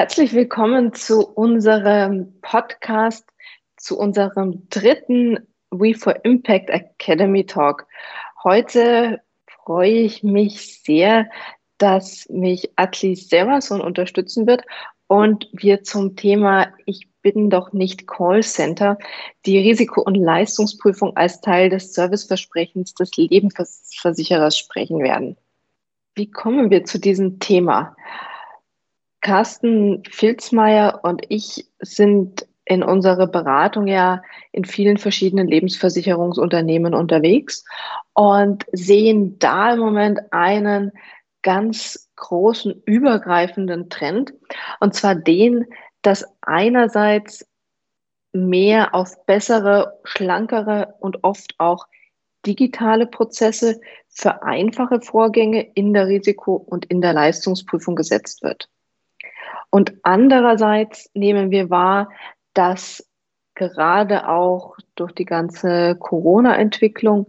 Herzlich willkommen zu unserem Podcast, zu unserem dritten We for Impact Academy Talk. Heute freue ich mich sehr, dass mich Atli Severson unterstützen wird und wir zum Thema Ich bin doch nicht Callcenter die Risiko- und Leistungsprüfung als Teil des Serviceversprechens des Lebensversicherers sprechen werden. Wie kommen wir zu diesem Thema? Carsten Filzmeier und ich sind in unserer Beratung ja in vielen verschiedenen Lebensversicherungsunternehmen unterwegs und sehen da im Moment einen ganz großen übergreifenden Trend und zwar den, dass einerseits mehr auf bessere, schlankere und oft auch digitale Prozesse für einfache Vorgänge in der Risiko- und in der Leistungsprüfung gesetzt wird. Und andererseits nehmen wir wahr, dass gerade auch durch die ganze Corona-Entwicklung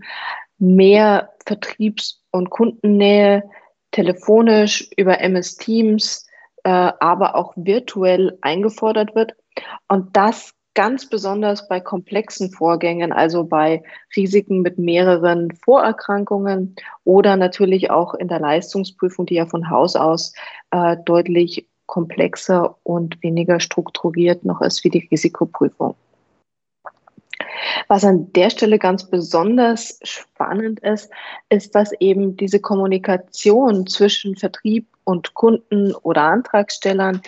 mehr Vertriebs- und Kundennähe telefonisch über MS Teams, äh, aber auch virtuell eingefordert wird. Und das ganz besonders bei komplexen Vorgängen, also bei Risiken mit mehreren Vorerkrankungen oder natürlich auch in der Leistungsprüfung, die ja von Haus aus äh, deutlich komplexer und weniger strukturiert noch ist wie die Risikoprüfung. Was an der Stelle ganz besonders spannend ist, ist, dass eben diese Kommunikation zwischen Vertrieb und Kunden oder Antragstellern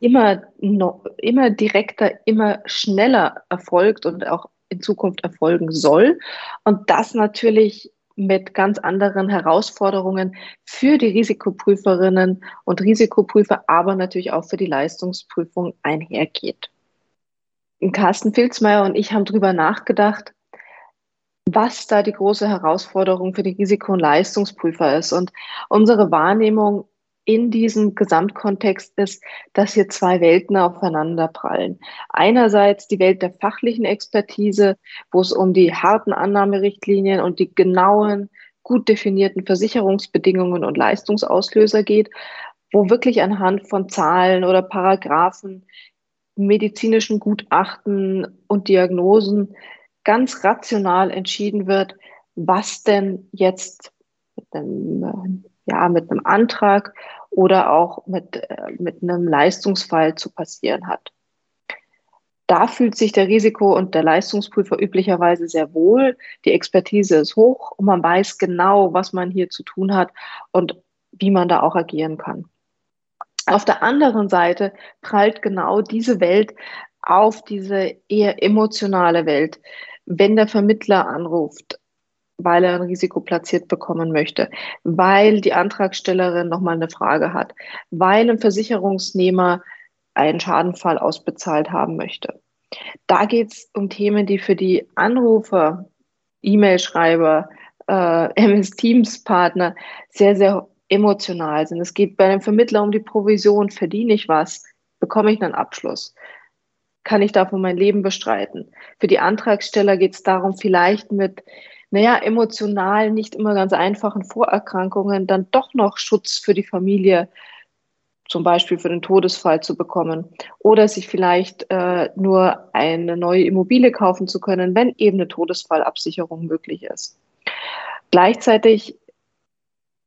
immer, immer direkter, immer schneller erfolgt und auch in Zukunft erfolgen soll. Und das natürlich mit ganz anderen Herausforderungen für die Risikoprüferinnen und Risikoprüfer, aber natürlich auch für die Leistungsprüfung einhergeht. Carsten Filzmeier und ich haben darüber nachgedacht, was da die große Herausforderung für die Risiko- und Leistungsprüfer ist. Und unsere Wahrnehmung in diesem Gesamtkontext ist, dass hier zwei Welten aufeinander prallen. Einerseits die Welt der fachlichen Expertise, wo es um die harten Annahmerichtlinien und die genauen, gut definierten Versicherungsbedingungen und Leistungsauslöser geht, wo wirklich anhand von Zahlen oder Paragraphen, medizinischen Gutachten und Diagnosen ganz rational entschieden wird, was denn jetzt mit einem, ja, mit einem Antrag oder auch mit, äh, mit einem Leistungsfall zu passieren hat. Da fühlt sich der Risiko- und der Leistungsprüfer üblicherweise sehr wohl. Die Expertise ist hoch und man weiß genau, was man hier zu tun hat und wie man da auch agieren kann. Auf der anderen Seite prallt genau diese Welt auf diese eher emotionale Welt. Wenn der Vermittler anruft, weil er ein Risiko platziert bekommen möchte, weil die Antragstellerin nochmal eine Frage hat, weil ein Versicherungsnehmer einen Schadenfall ausbezahlt haben möchte. Da geht es um Themen, die für die Anrufer, E-Mail-Schreiber, äh, MS-Teams-Partner sehr, sehr emotional sind. Es geht bei einem Vermittler um die Provision, verdiene ich was, bekomme ich einen Abschluss, kann ich davon mein Leben bestreiten. Für die Antragsteller geht es darum, vielleicht mit naja, emotional nicht immer ganz einfachen Vorerkrankungen dann doch noch Schutz für die Familie, zum Beispiel für den Todesfall zu bekommen oder sich vielleicht äh, nur eine neue Immobilie kaufen zu können, wenn eben eine Todesfallabsicherung möglich ist. Gleichzeitig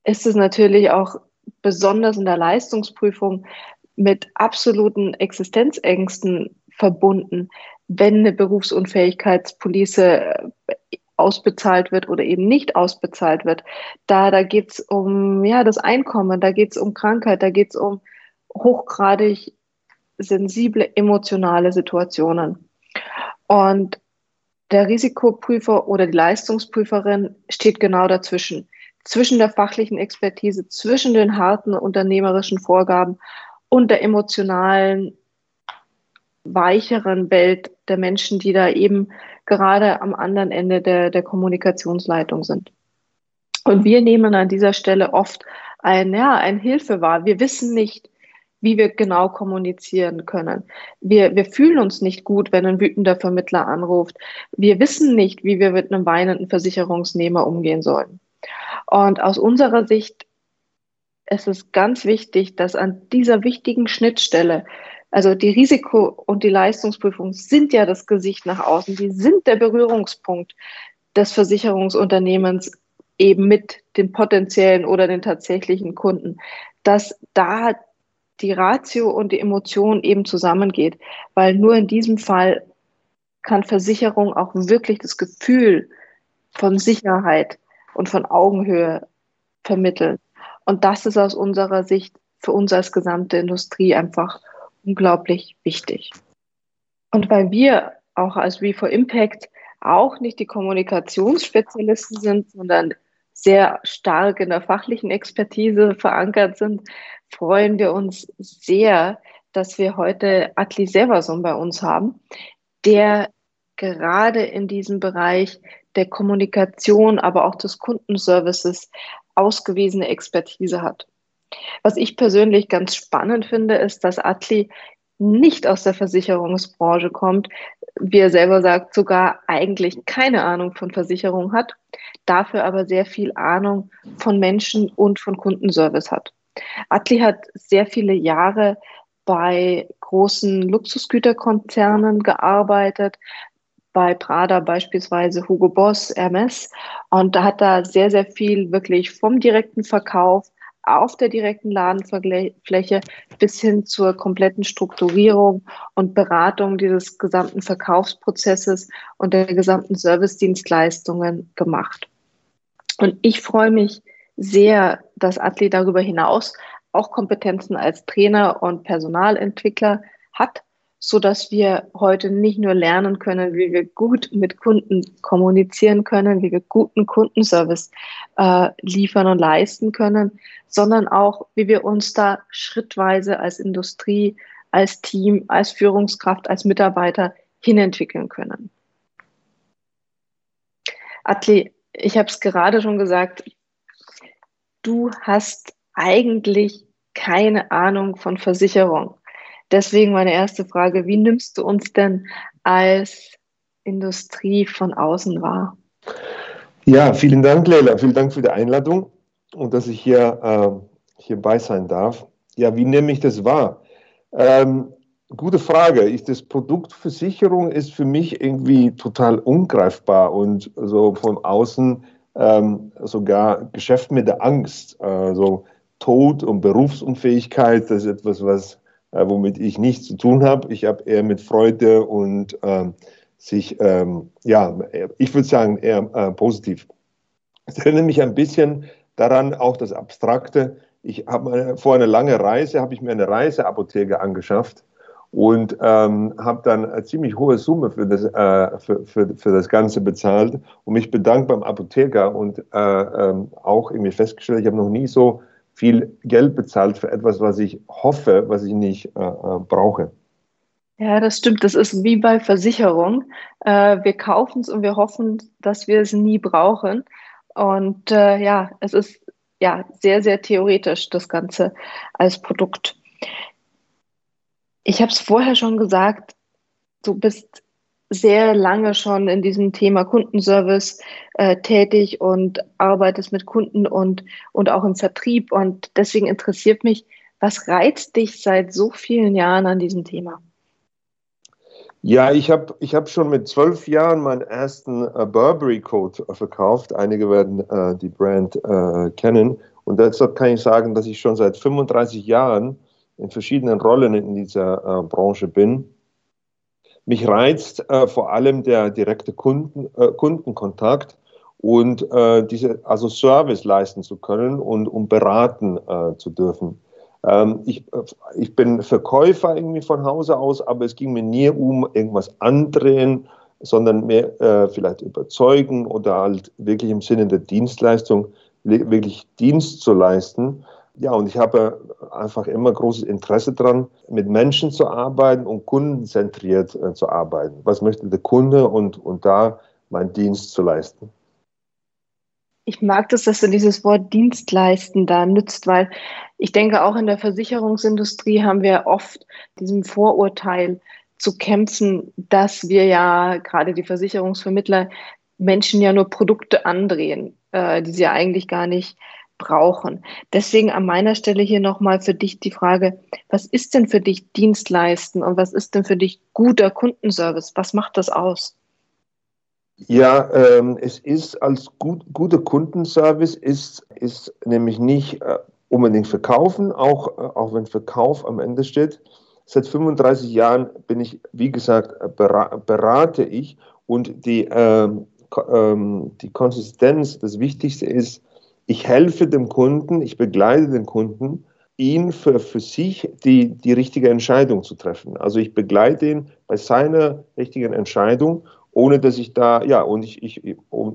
ist es natürlich auch besonders in der Leistungsprüfung mit absoluten Existenzängsten verbunden, wenn eine Berufsunfähigkeitspolice ausbezahlt wird oder eben nicht ausbezahlt wird. Da, da geht es um ja, das Einkommen, da geht es um Krankheit, da geht es um hochgradig sensible emotionale Situationen. Und der Risikoprüfer oder die Leistungsprüferin steht genau dazwischen, zwischen der fachlichen Expertise, zwischen den harten unternehmerischen Vorgaben und der emotionalen, weicheren Welt der Menschen, die da eben gerade am anderen Ende der, der Kommunikationsleitung sind. Und wir nehmen an dieser Stelle oft ein, ja, ein Hilfe wahr. Wir wissen nicht, wie wir genau kommunizieren können. Wir, wir fühlen uns nicht gut, wenn ein wütender Vermittler anruft. Wir wissen nicht, wie wir mit einem weinenden Versicherungsnehmer umgehen sollen. Und aus unserer Sicht es ist ganz wichtig, dass an dieser wichtigen Schnittstelle, also die Risiko- und die Leistungsprüfung sind ja das Gesicht nach außen, die sind der Berührungspunkt des Versicherungsunternehmens eben mit den potenziellen oder den tatsächlichen Kunden, dass da die Ratio und die Emotion eben zusammengeht, weil nur in diesem Fall kann Versicherung auch wirklich das Gefühl von Sicherheit und von Augenhöhe vermitteln. Und das ist aus unserer Sicht für uns als gesamte Industrie einfach unglaublich wichtig. Und weil wir auch als We4 Impact auch nicht die Kommunikationsspezialisten sind, sondern sehr stark in der fachlichen Expertise verankert sind, freuen wir uns sehr, dass wir heute Atli Severson bei uns haben, der gerade in diesem Bereich der Kommunikation, aber auch des Kundenservices ausgewiesene Expertise hat. Was ich persönlich ganz spannend finde, ist, dass Atli nicht aus der Versicherungsbranche kommt, wie er selber sagt, sogar eigentlich keine Ahnung von Versicherung hat, dafür aber sehr viel Ahnung von Menschen und von Kundenservice hat. Atli hat sehr viele Jahre bei großen Luxusgüterkonzernen gearbeitet, bei Prada beispielsweise Hugo Boss, Hermes. Und da hat er sehr, sehr viel wirklich vom direkten Verkauf auf der direkten Ladenfläche bis hin zur kompletten Strukturierung und Beratung dieses gesamten Verkaufsprozesses und der gesamten Servicedienstleistungen gemacht. Und ich freue mich sehr, dass Atli darüber hinaus auch Kompetenzen als Trainer und Personalentwickler hat so dass wir heute nicht nur lernen können, wie wir gut mit Kunden kommunizieren können, wie wir guten Kundenservice äh, liefern und leisten können, sondern auch, wie wir uns da schrittweise als Industrie, als Team, als Führungskraft, als Mitarbeiter hinentwickeln können. Atli, ich habe es gerade schon gesagt, du hast eigentlich keine Ahnung von Versicherung. Deswegen meine erste Frage, wie nimmst du uns denn als Industrie von außen wahr? Ja, vielen Dank, Leila. Vielen Dank für die Einladung und dass ich hier, äh, hier bei sein darf. Ja, wie nehme ich das wahr? Ähm, gute Frage. Ich, das Produkt Versicherung ist für mich irgendwie total ungreifbar und so von außen ähm, sogar Geschäft mit der Angst. Also Tod und Berufsunfähigkeit, das ist etwas, was womit ich nichts zu tun habe. Ich habe eher mit Freude und ähm, sich, ähm, ja, ich würde sagen, eher äh, positiv. Es erinnert mich ein bisschen daran, auch das Abstrakte. Ich habe vor einer langen Reise, habe ich mir eine Reiseapotheke angeschafft und ähm, habe dann eine ziemlich hohe Summe für das, äh, für, für, für das Ganze bezahlt und mich bedankt beim Apotheker und äh, ähm, auch irgendwie festgestellt, ich habe noch nie so viel Geld bezahlt für etwas, was ich hoffe, was ich nicht äh, äh, brauche. Ja, das stimmt. Das ist wie bei Versicherung. Äh, wir kaufen es und wir hoffen, dass wir es nie brauchen. Und äh, ja, es ist ja sehr, sehr theoretisch, das Ganze als Produkt. Ich habe es vorher schon gesagt, du bist sehr lange schon in diesem Thema Kundenservice äh, tätig und arbeitest mit Kunden und, und auch im Vertrieb. Und deswegen interessiert mich, was reizt dich seit so vielen Jahren an diesem Thema? Ja, ich habe ich hab schon mit zwölf Jahren meinen ersten äh, Burberry Coat äh, verkauft. Einige werden äh, die Brand äh, kennen. Und deshalb kann ich sagen, dass ich schon seit 35 Jahren in verschiedenen Rollen in dieser äh, Branche bin mich reizt äh, vor allem der direkte Kunden, äh, Kundenkontakt und äh, diese, also Service leisten zu können und um beraten äh, zu dürfen. Ähm, ich, äh, ich bin Verkäufer irgendwie von Hause aus, aber es ging mir nie um irgendwas andrehen, sondern mehr äh, vielleicht überzeugen oder halt wirklich im Sinne der Dienstleistung wirklich Dienst zu leisten. Ja, und ich habe einfach immer großes Interesse daran, mit Menschen zu arbeiten und kundenzentriert äh, zu arbeiten. Was möchte der Kunde und, und da meinen Dienst zu leisten. Ich mag das, dass du dieses Wort Dienstleisten da nützt, weil ich denke, auch in der Versicherungsindustrie haben wir oft diesem Vorurteil zu kämpfen, dass wir ja gerade die Versicherungsvermittler Menschen ja nur Produkte andrehen, äh, die sie ja eigentlich gar nicht brauchen. Deswegen an meiner Stelle hier nochmal für dich die Frage, was ist denn für dich Dienstleisten und was ist denn für dich guter Kundenservice? Was macht das aus? Ja, ähm, es ist als gut, guter Kundenservice ist, ist nämlich nicht äh, unbedingt verkaufen, auch, äh, auch wenn Verkauf am Ende steht. Seit 35 Jahren bin ich, wie gesagt, äh, berate ich und die, ähm, ähm, die Konsistenz, das Wichtigste ist, ich helfe dem Kunden, ich begleite den Kunden, ihn für, für sich die, die richtige Entscheidung zu treffen. Also ich begleite ihn bei seiner richtigen Entscheidung, ohne dass ich da, ja, und ich, ich,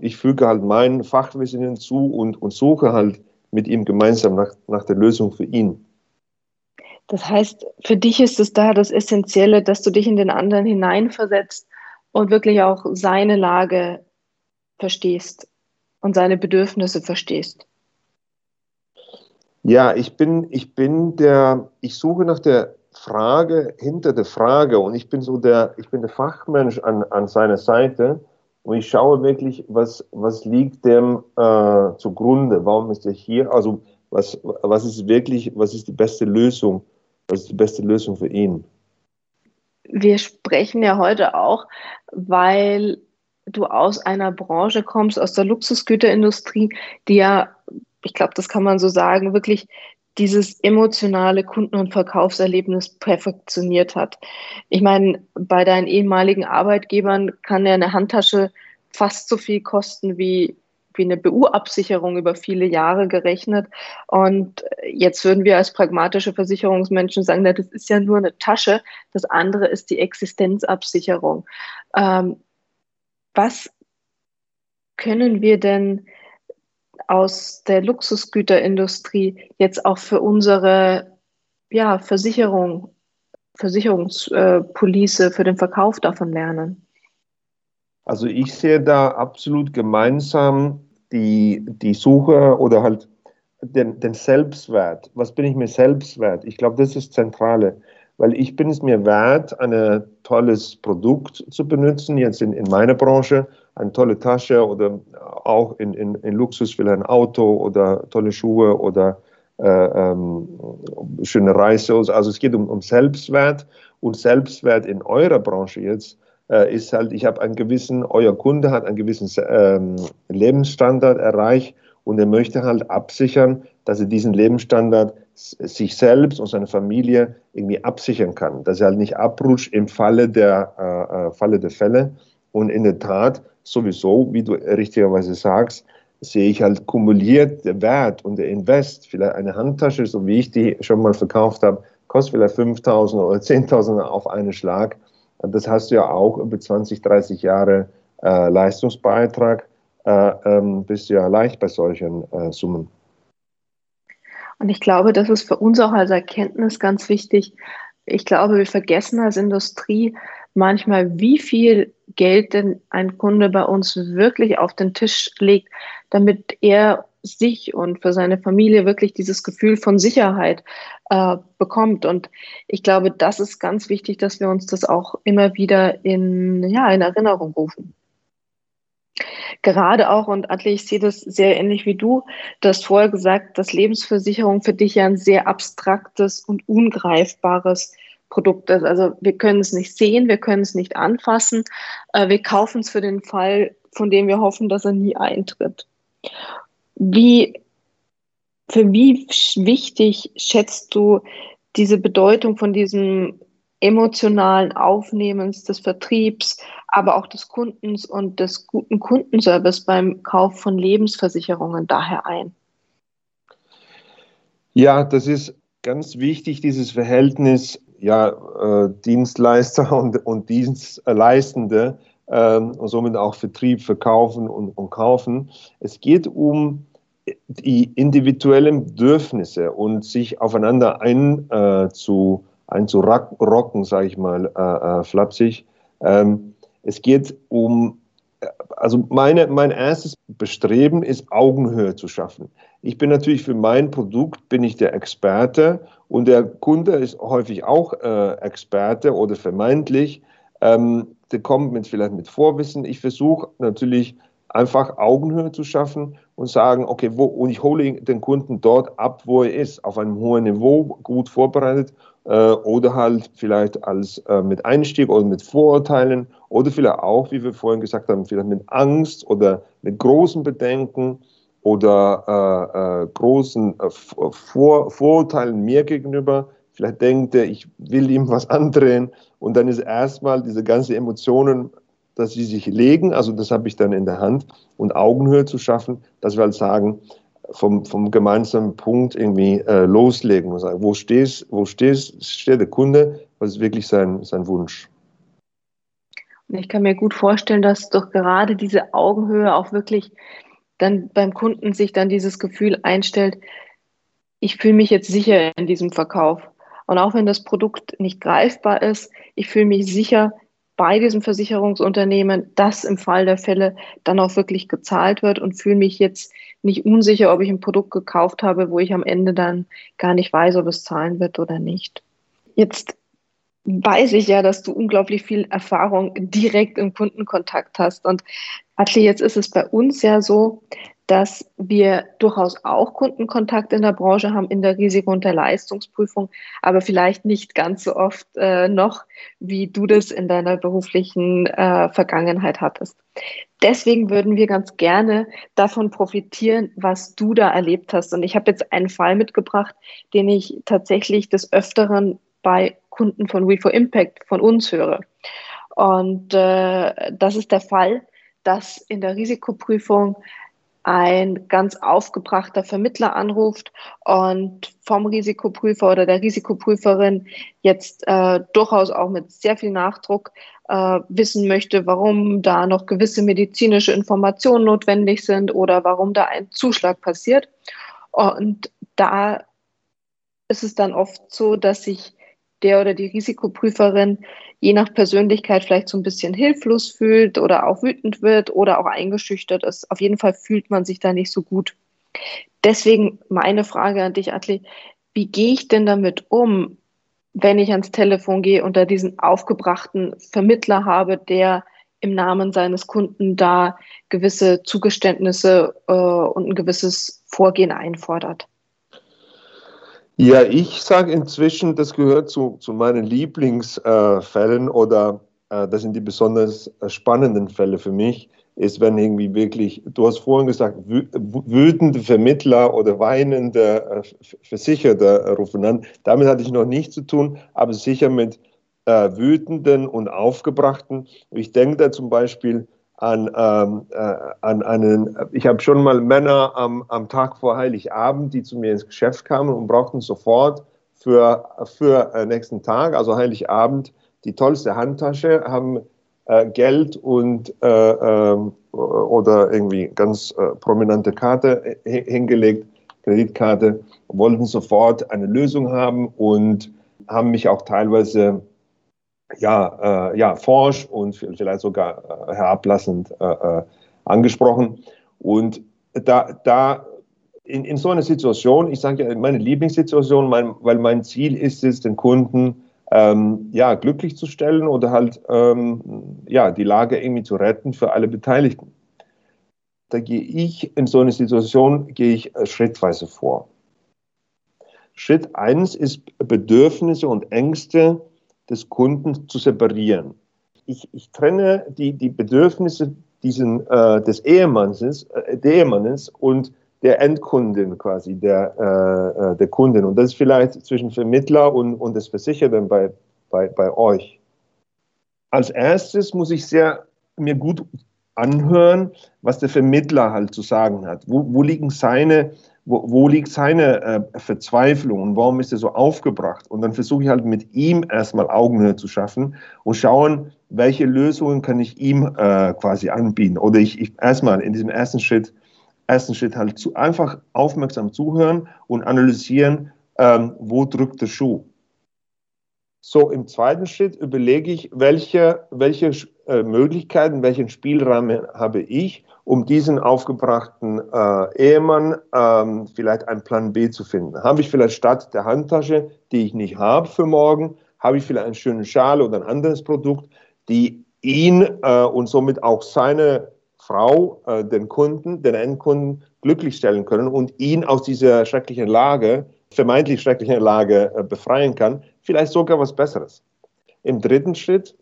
ich füge halt mein Fachwissen hinzu und, und suche halt mit ihm gemeinsam nach, nach der Lösung für ihn. Das heißt, für dich ist es da das Essentielle, dass du dich in den anderen hineinversetzt und wirklich auch seine Lage verstehst und seine Bedürfnisse verstehst. Ja, ich bin, ich bin der, ich suche nach der Frage hinter der Frage. Und ich bin so der, ich bin der Fachmensch an, an seiner Seite. Und ich schaue wirklich, was, was liegt dem äh, zugrunde, warum ist er hier, also was, was ist wirklich, was ist die beste Lösung, was ist die beste Lösung für ihn. Wir sprechen ja heute auch, weil du aus einer Branche kommst, aus der Luxusgüterindustrie, die ja, ich glaube, das kann man so sagen, wirklich dieses emotionale Kunden- und Verkaufserlebnis perfektioniert hat. Ich meine, bei deinen ehemaligen Arbeitgebern kann ja eine Handtasche fast so viel kosten wie, wie eine BU-Absicherung über viele Jahre gerechnet. Und jetzt würden wir als pragmatische Versicherungsmenschen sagen, na, das ist ja nur eine Tasche. Das andere ist die Existenzabsicherung. Ähm, was können wir denn aus der Luxusgüterindustrie jetzt auch für unsere ja, Versicherung, Versicherungspolice, für den Verkauf davon lernen? Also ich sehe da absolut gemeinsam die, die Suche oder halt den, den Selbstwert. Was bin ich mir selbst wert? Ich glaube, das ist das Zentrale weil ich bin es mir wert, ein tolles Produkt zu benutzen, jetzt in, in meiner Branche, eine tolle Tasche oder auch in, in, in Luxus vielleicht ein Auto oder tolle Schuhe oder äh, ähm, schöne Reise. Also es geht um, um Selbstwert und Selbstwert in eurer Branche jetzt äh, ist halt, ich habe einen gewissen, euer Kunde hat einen gewissen ähm, Lebensstandard erreicht und er möchte halt absichern, dass er diesen Lebensstandard sich selbst und seine Familie irgendwie absichern kann, dass er halt nicht abrutscht im Falle der, äh, äh, Falle der Fälle. Und in der Tat, sowieso, wie du richtigerweise sagst, sehe ich halt kumuliert der Wert und der Invest. Vielleicht eine Handtasche, so wie ich die schon mal verkauft habe, kostet vielleicht 5.000 oder 10.000 auf einen Schlag. Das hast du ja auch über 20, 30 Jahre äh, Leistungsbeitrag, äh, ähm, bist du ja leicht bei solchen äh, Summen. Und ich glaube, das ist für uns auch als Erkenntnis ganz wichtig. Ich glaube, wir vergessen als Industrie manchmal, wie viel Geld denn ein Kunde bei uns wirklich auf den Tisch legt, damit er sich und für seine Familie wirklich dieses Gefühl von Sicherheit äh, bekommt. Und ich glaube, das ist ganz wichtig, dass wir uns das auch immer wieder in, ja, in Erinnerung rufen gerade auch, und Adli, ich sehe das sehr ähnlich wie du, du hast vorher gesagt, dass Lebensversicherung für dich ja ein sehr abstraktes und ungreifbares Produkt ist. Also wir können es nicht sehen, wir können es nicht anfassen, äh, wir kaufen es für den Fall, von dem wir hoffen, dass er nie eintritt. Wie, für wie wichtig schätzt du diese Bedeutung von diesem emotionalen Aufnehmens des Vertriebs, aber auch des Kundens und des guten Kundenservice beim Kauf von Lebensversicherungen daher ein? Ja, das ist ganz wichtig, dieses Verhältnis ja, äh, Dienstleister und, und Dienstleistende äh, und somit auch Vertrieb, Verkaufen und, und Kaufen. Es geht um die individuellen Bedürfnisse und sich aufeinander einzu äh, einzurocken, sage ich mal, äh, äh, flapsig. Ähm, es geht um, also meine, mein erstes Bestreben ist, Augenhöhe zu schaffen. Ich bin natürlich für mein Produkt, bin ich der Experte und der Kunde ist häufig auch äh, Experte oder vermeintlich. Ähm, der kommt mit, vielleicht mit Vorwissen. Ich versuche natürlich einfach Augenhöhe zu schaffen und sagen, okay, wo, und ich hole den Kunden dort ab, wo er ist, auf einem hohen Niveau, gut vorbereitet oder halt vielleicht als äh, mit Einstieg oder mit Vorurteilen oder vielleicht auch, wie wir vorhin gesagt haben, vielleicht mit Angst oder mit großen Bedenken oder äh, äh großen äh, Vor Vorurteilen mir gegenüber. Vielleicht denkt er, ich will ihm was andrehen und dann ist erstmal diese ganzen Emotionen dass sie sich legen, also das habe ich dann in der Hand, und Augenhöhe zu schaffen, dass wir halt sagen, vom, vom gemeinsamen Punkt irgendwie äh, loslegen und sagen, wo stehst, wo stehst, steht der Kunde, was ist wirklich sein, sein Wunsch. Und ich kann mir gut vorstellen, dass doch gerade diese Augenhöhe auch wirklich dann beim Kunden sich dann dieses Gefühl einstellt, ich fühle mich jetzt sicher in diesem Verkauf. Und auch wenn das Produkt nicht greifbar ist, ich fühle mich sicher, bei diesem Versicherungsunternehmen, dass im Fall der Fälle dann auch wirklich gezahlt wird und fühle mich jetzt nicht unsicher, ob ich ein Produkt gekauft habe, wo ich am Ende dann gar nicht weiß, ob es zahlen wird oder nicht. Jetzt weiß ich ja, dass du unglaublich viel Erfahrung direkt im Kundenkontakt hast. Und Atli, jetzt ist es bei uns ja so, dass wir durchaus auch Kundenkontakt in der Branche haben, in der Risiko- und der Leistungsprüfung, aber vielleicht nicht ganz so oft äh, noch, wie du das in deiner beruflichen äh, Vergangenheit hattest. Deswegen würden wir ganz gerne davon profitieren, was du da erlebt hast. Und ich habe jetzt einen Fall mitgebracht, den ich tatsächlich des Öfteren bei Kunden von We for Impact von uns höre. Und äh, das ist der Fall, dass in der Risikoprüfung ein ganz aufgebrachter Vermittler anruft und vom Risikoprüfer oder der Risikoprüferin jetzt äh, durchaus auch mit sehr viel Nachdruck äh, wissen möchte, warum da noch gewisse medizinische Informationen notwendig sind oder warum da ein Zuschlag passiert. Und da ist es dann oft so, dass sich der oder die Risikoprüferin je nach Persönlichkeit vielleicht so ein bisschen hilflos fühlt oder auch wütend wird oder auch eingeschüchtert ist. Auf jeden Fall fühlt man sich da nicht so gut. Deswegen meine Frage an dich, Atli, wie gehe ich denn damit um, wenn ich ans Telefon gehe und da diesen aufgebrachten Vermittler habe, der im Namen seines Kunden da gewisse Zugeständnisse äh, und ein gewisses Vorgehen einfordert? Ja, ich sage inzwischen, das gehört zu, zu meinen Lieblingsfällen äh, oder äh, das sind die besonders äh, spannenden Fälle für mich, ist, wenn irgendwie wirklich, du hast vorhin gesagt, wütende Vermittler oder weinende äh, Versicherter rufen an. Damit hatte ich noch nichts zu tun, aber sicher mit äh, wütenden und aufgebrachten. Ich denke da zum Beispiel an, ähm, äh, an einen, ich habe schon mal Männer am, am Tag vor Heiligabend, die zu mir ins Geschäft kamen und brauchten sofort für, für äh, nächsten Tag, also Heiligabend, die tollste Handtasche, haben äh, Geld und äh, ähm, oder irgendwie ganz äh, prominente Karte hingelegt, Kreditkarte, wollten sofort eine Lösung haben und haben mich auch teilweise ja, äh, ja, forsch und vielleicht sogar äh, herablassend äh, äh, angesprochen. Und da, da in, in so einer Situation, ich sage ja, meine Lieblingssituation, mein, weil mein Ziel ist es, den Kunden ähm, ja, glücklich zu stellen oder halt ähm, ja, die Lage irgendwie zu retten für alle Beteiligten. Da gehe ich in so eine Situation, gehe ich äh, schrittweise vor. Schritt eins ist Bedürfnisse und Ängste des Kunden zu separieren. Ich, ich trenne die, die Bedürfnisse diesen, äh, des Ehemanns, äh, der Ehemannes und der Endkundin quasi, der, äh, äh, der Kundin. Und das ist vielleicht zwischen Vermittler und, und des Versicherten bei, bei, bei euch. Als erstes muss ich sehr mir gut anhören, was der Vermittler halt zu sagen hat. Wo, wo liegen seine wo, wo liegt seine äh, Verzweiflung und warum ist er so aufgebracht? Und dann versuche ich halt mit ihm erstmal Augenhöhe zu schaffen und schauen, welche Lösungen kann ich ihm äh, quasi anbieten. Oder ich, ich erstmal in diesem ersten Schritt, ersten Schritt halt zu, einfach aufmerksam zuhören und analysieren, ähm, wo drückt der Schuh. So, im zweiten Schritt überlege ich, welche, welche äh, Möglichkeiten, welchen Spielraum habe ich, um diesen aufgebrachten äh, Ehemann ähm, vielleicht einen Plan B zu finden. Habe ich vielleicht statt der Handtasche, die ich nicht habe für morgen, habe ich vielleicht einen schönen Schal oder ein anderes Produkt, die ihn äh, und somit auch seine Frau äh, den Kunden, den Endkunden glücklich stellen können und ihn aus dieser schrecklichen Lage, vermeintlich schrecklichen Lage äh, befreien kann, vielleicht sogar was Besseres. Im dritten Schritt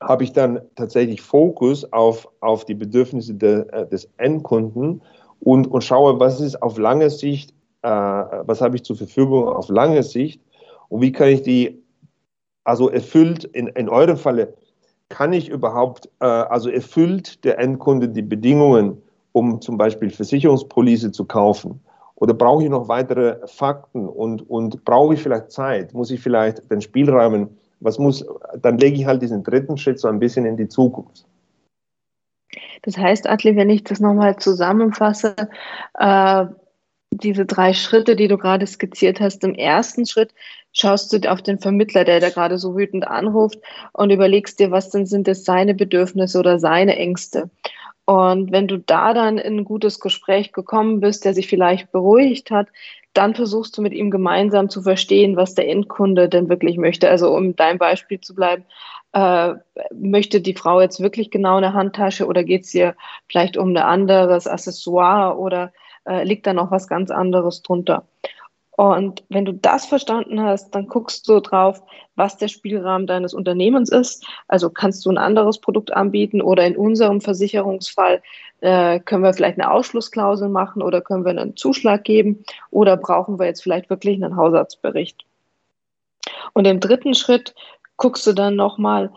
habe ich dann tatsächlich Fokus auf, auf die Bedürfnisse de, äh, des Endkunden und, und schaue, was ist auf lange Sicht, äh, was habe ich zur Verfügung auf lange Sicht und wie kann ich die, also erfüllt, in, in eurem Falle, kann ich überhaupt, äh, also erfüllt der Endkunde die Bedingungen, um zum Beispiel Versicherungspolice zu kaufen? Oder brauche ich noch weitere Fakten und, und brauche ich vielleicht Zeit? Muss ich vielleicht den Spielrahmen, was muss, dann lege ich halt diesen dritten Schritt so ein bisschen in die Zukunft. Das heißt, Atli, wenn ich das nochmal zusammenfasse, äh, diese drei Schritte, die du gerade skizziert hast, im ersten Schritt schaust du auf den Vermittler, der da gerade so wütend anruft und überlegst dir, was denn sind das seine Bedürfnisse oder seine Ängste. Und wenn du da dann in ein gutes Gespräch gekommen bist, der sich vielleicht beruhigt hat, dann versuchst du mit ihm gemeinsam zu verstehen, was der Endkunde denn wirklich möchte. Also um dein Beispiel zu bleiben, äh, möchte die Frau jetzt wirklich genau eine Handtasche oder geht es ihr vielleicht um ein anderes Accessoire oder äh, liegt da noch was ganz anderes drunter? Und wenn du das verstanden hast, dann guckst du drauf, was der Spielrahmen deines Unternehmens ist. Also kannst du ein anderes Produkt anbieten oder in unserem Versicherungsfall äh, können wir vielleicht eine Ausschlussklausel machen oder können wir einen Zuschlag geben oder brauchen wir jetzt vielleicht wirklich einen Hausarztbericht. Und im dritten Schritt guckst du dann nochmal,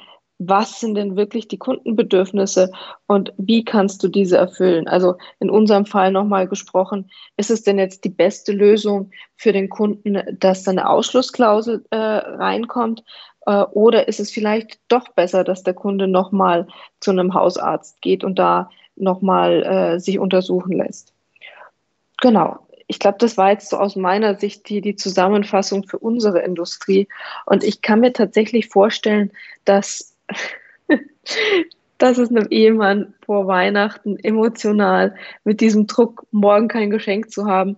was sind denn wirklich die Kundenbedürfnisse und wie kannst du diese erfüllen? Also in unserem Fall nochmal gesprochen, ist es denn jetzt die beste Lösung für den Kunden, dass da eine Ausschlussklausel äh, reinkommt? Äh, oder ist es vielleicht doch besser, dass der Kunde nochmal zu einem Hausarzt geht und da nochmal äh, sich untersuchen lässt? Genau. Ich glaube, das war jetzt so aus meiner Sicht die, die Zusammenfassung für unsere Industrie. Und ich kann mir tatsächlich vorstellen, dass dass es einem Ehemann vor Weihnachten emotional mit diesem Druck, morgen kein Geschenk zu haben,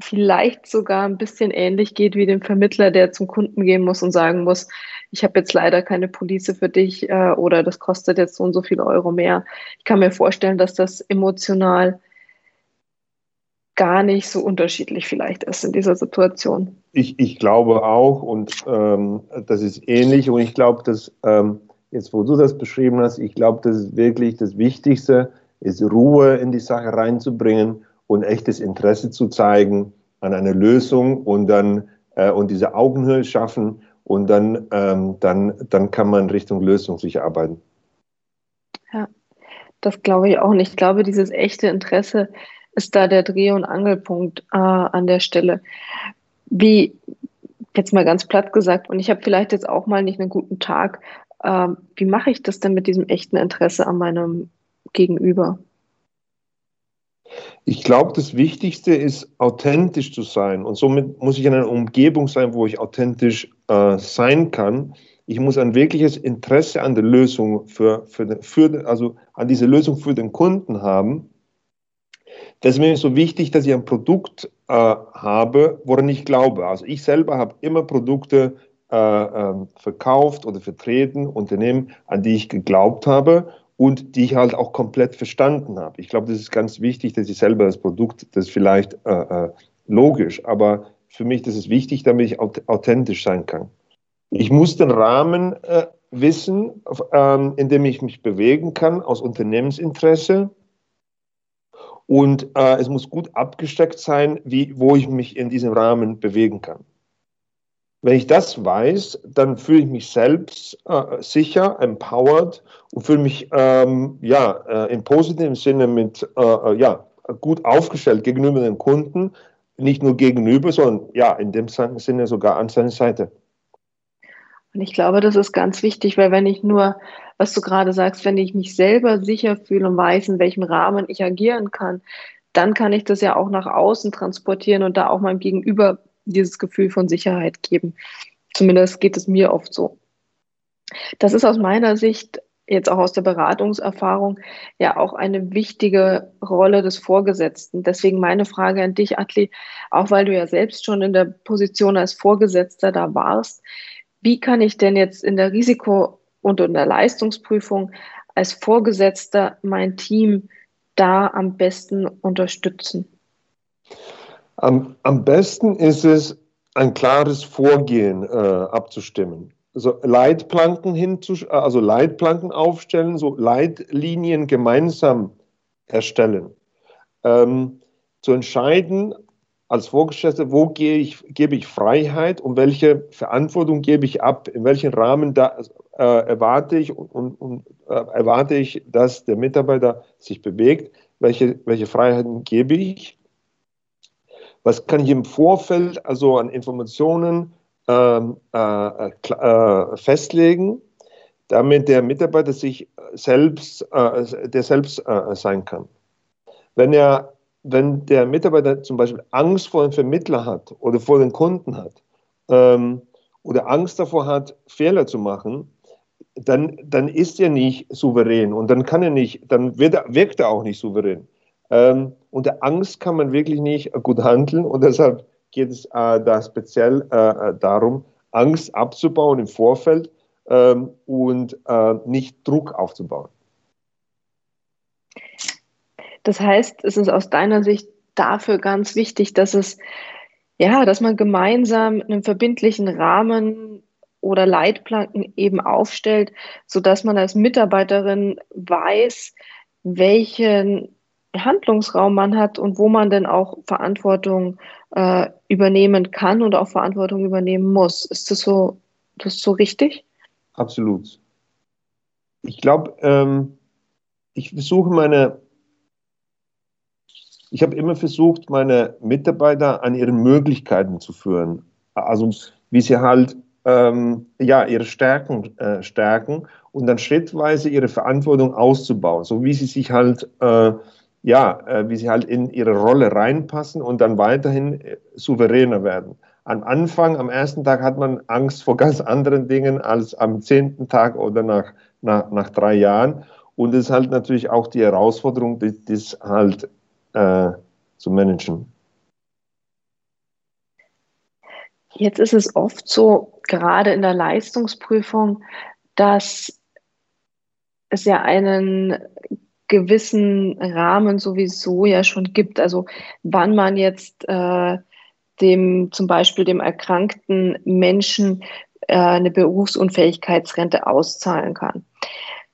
vielleicht sogar ein bisschen ähnlich geht wie dem Vermittler, der zum Kunden gehen muss und sagen muss, ich habe jetzt leider keine Police für dich äh, oder das kostet jetzt so und so viel Euro mehr. Ich kann mir vorstellen, dass das emotional gar nicht so unterschiedlich vielleicht ist in dieser Situation. Ich, ich glaube auch und ähm, das ist ähnlich und ich glaube, dass ähm, jetzt wo du das beschrieben hast, ich glaube, das ist wirklich das Wichtigste, ist Ruhe in die Sache reinzubringen und echtes Interesse zu zeigen an einer Lösung und dann äh, und diese Augenhöhe schaffen und dann, ähm, dann, dann kann man Richtung Lösung sich arbeiten. Ja, das glaube ich auch nicht. Ich glaube, dieses echte Interesse ist da der Dreh- und Angelpunkt äh, an der Stelle. Wie, jetzt mal ganz platt gesagt, und ich habe vielleicht jetzt auch mal nicht einen guten Tag, ähm, wie mache ich das denn mit diesem echten Interesse an meinem Gegenüber? Ich glaube, das Wichtigste ist, authentisch zu sein. Und somit muss ich in einer Umgebung sein, wo ich authentisch äh, sein kann. Ich muss ein wirkliches Interesse an der Lösung für, für, für, also an diese Lösung für den Kunden haben. Deswegen ist es so wichtig, dass ich ein Produkt äh, habe, woran ich glaube. Also ich selber habe immer Produkte äh, ähm, verkauft oder vertreten, Unternehmen, an die ich geglaubt habe und die ich halt auch komplett verstanden habe. Ich glaube, das ist ganz wichtig, dass ich selber das Produkt, das ist vielleicht äh, äh, logisch, aber für mich das ist wichtig, damit ich authentisch sein kann. Ich muss den Rahmen äh, wissen, ähm, in dem ich mich bewegen kann aus Unternehmensinteresse. Und äh, es muss gut abgesteckt sein, wie, wo ich mich in diesem Rahmen bewegen kann. Wenn ich das weiß, dann fühle ich mich selbst äh, sicher, empowered und fühle mich ähm, ja, äh, im positiven Sinne mit, äh, äh, ja, gut aufgestellt gegenüber den Kunden, nicht nur gegenüber, sondern ja, in dem Sinne sogar an seiner Seite. Und ich glaube, das ist ganz wichtig, weil wenn ich nur, was du gerade sagst, wenn ich mich selber sicher fühle und weiß, in welchem Rahmen ich agieren kann, dann kann ich das ja auch nach außen transportieren und da auch meinem Gegenüber dieses Gefühl von Sicherheit geben. Zumindest geht es mir oft so. Das ist aus meiner Sicht, jetzt auch aus der Beratungserfahrung, ja auch eine wichtige Rolle des Vorgesetzten. Deswegen meine Frage an dich, Atli, auch weil du ja selbst schon in der Position als Vorgesetzter da warst, wie kann ich denn jetzt in der Risiko- und in der Leistungsprüfung als Vorgesetzter mein Team da am besten unterstützen? Am, am besten ist es, ein klares Vorgehen äh, abzustimmen. Also Leitplanken hinzu, also Leitplanken aufstellen, so Leitlinien gemeinsam erstellen. Ähm, zu entscheiden als Vorgesetzter, wo gehe ich, gebe ich Freiheit und welche Verantwortung gebe ich ab, in welchem Rahmen da, äh, erwarte ich und, und, äh, erwarte ich, dass der Mitarbeiter sich bewegt, welche, welche Freiheiten gebe ich? Was kann ich im Vorfeld also an Informationen ähm, äh, äh, festlegen, damit der Mitarbeiter sich selbst, äh, der selbst äh, sein kann? Wenn er, wenn der Mitarbeiter zum Beispiel Angst vor dem Vermittler hat oder vor den Kunden hat ähm, oder Angst davor hat, Fehler zu machen, dann, dann ist er nicht souverän und dann kann er nicht, dann er, wirkt er auch nicht souverän. Ähm, unter Angst kann man wirklich nicht gut handeln und deshalb geht es äh, da speziell äh, äh, darum, Angst abzubauen im Vorfeld ähm, und äh, nicht Druck aufzubauen. Das heißt, es ist aus deiner Sicht dafür ganz wichtig, dass es ja, dass man gemeinsam einen verbindlichen Rahmen oder Leitplanken eben aufstellt, sodass man als Mitarbeiterin weiß, welchen Handlungsraum man hat und wo man denn auch Verantwortung äh, übernehmen kann und auch Verantwortung übernehmen muss. Ist das so, das so richtig? Absolut. Ich glaube, ähm, ich versuche meine, ich habe immer versucht, meine Mitarbeiter an ihren Möglichkeiten zu führen. Also wie sie halt ähm, ja, ihre Stärken äh, stärken und dann schrittweise ihre Verantwortung auszubauen, so wie sie sich halt äh, ja, äh, wie sie halt in ihre Rolle reinpassen und dann weiterhin äh, souveräner werden. Am Anfang, am ersten Tag hat man Angst vor ganz anderen Dingen als am zehnten Tag oder nach, nach, nach drei Jahren. Und es ist halt natürlich auch die Herausforderung, das, halt äh, zu managen. Jetzt ist es oft so, gerade in der Leistungsprüfung, dass es ja einen gewissen Rahmen sowieso ja schon gibt. Also wann man jetzt äh, dem zum Beispiel dem erkrankten Menschen äh, eine Berufsunfähigkeitsrente auszahlen kann.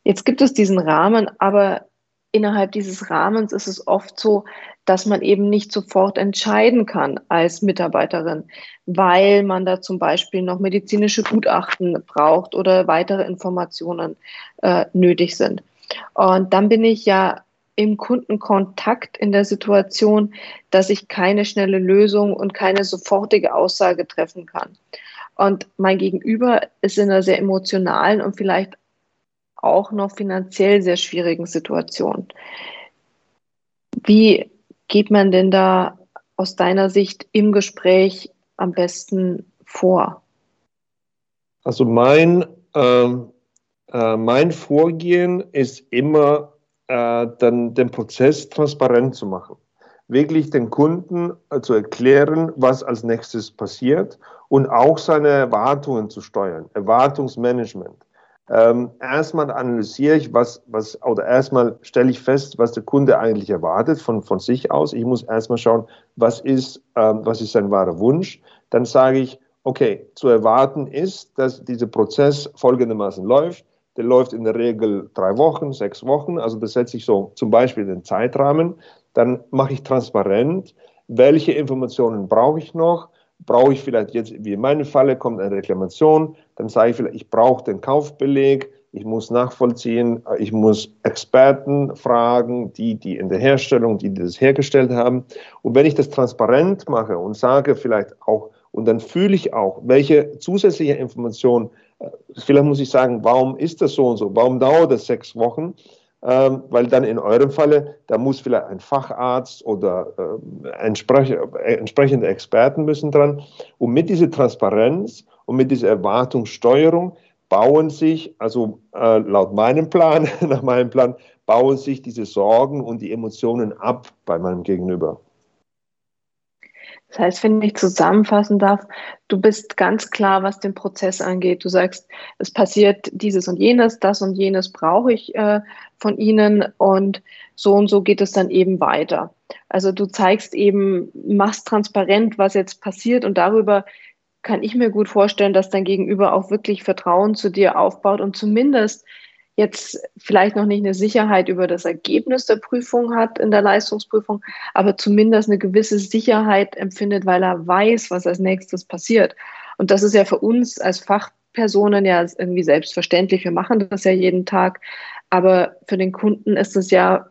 Jetzt gibt es diesen Rahmen, aber innerhalb dieses Rahmens ist es oft so, dass man eben nicht sofort entscheiden kann als Mitarbeiterin, weil man da zum Beispiel noch medizinische Gutachten braucht oder weitere Informationen äh, nötig sind. Und dann bin ich ja im Kundenkontakt in der Situation, dass ich keine schnelle Lösung und keine sofortige Aussage treffen kann. Und mein Gegenüber ist in einer sehr emotionalen und vielleicht auch noch finanziell sehr schwierigen Situation. Wie geht man denn da aus deiner Sicht im Gespräch am besten vor? Also mein ähm, äh, mein Vorgehen ist immer, äh, dann den Prozess transparent zu machen. Wirklich den Kunden äh, zu erklären, was als nächstes passiert und auch seine Erwartungen zu steuern. Erwartungsmanagement. Ähm, erstmal analysiere ich, was, was, oder erstmal stelle ich fest, was der Kunde eigentlich erwartet von, von sich aus. Ich muss erstmal schauen, was ist, ähm, was ist sein wahrer Wunsch. Dann sage ich, okay, zu erwarten ist, dass dieser Prozess folgendermaßen läuft. Der läuft in der Regel drei Wochen, sechs Wochen. Also das setze ich so zum Beispiel den Zeitrahmen. Dann mache ich transparent, welche Informationen brauche ich noch. Brauche ich vielleicht jetzt, wie in meinem Falle, kommt eine Reklamation, dann sage ich vielleicht, ich brauche den Kaufbeleg, ich muss nachvollziehen, ich muss Experten fragen, die, die in der Herstellung, die das hergestellt haben. Und wenn ich das transparent mache und sage vielleicht auch, und dann fühle ich auch, welche zusätzliche Informationen Vielleicht muss ich sagen, warum ist das so und so? Warum dauert das sechs Wochen? Ähm, weil dann in eurem Falle, da muss vielleicht ein Facharzt oder äh, entsprech entsprechende Experten müssen dran. Und mit dieser Transparenz und mit dieser Erwartungssteuerung bauen sich, also äh, laut meinem Plan, nach meinem Plan, bauen sich diese Sorgen und die Emotionen ab bei meinem Gegenüber. Das heißt, wenn ich zusammenfassen darf, du bist ganz klar, was den Prozess angeht. Du sagst, es passiert dieses und jenes, das und jenes brauche ich äh, von Ihnen und so und so geht es dann eben weiter. Also du zeigst eben, machst transparent, was jetzt passiert und darüber kann ich mir gut vorstellen, dass dein Gegenüber auch wirklich Vertrauen zu dir aufbaut und zumindest jetzt vielleicht noch nicht eine Sicherheit über das Ergebnis der Prüfung hat in der Leistungsprüfung, aber zumindest eine gewisse Sicherheit empfindet, weil er weiß, was als nächstes passiert. Und das ist ja für uns als Fachpersonen ja irgendwie selbstverständlich. Wir machen das ja jeden Tag. Aber für den Kunden ist es ja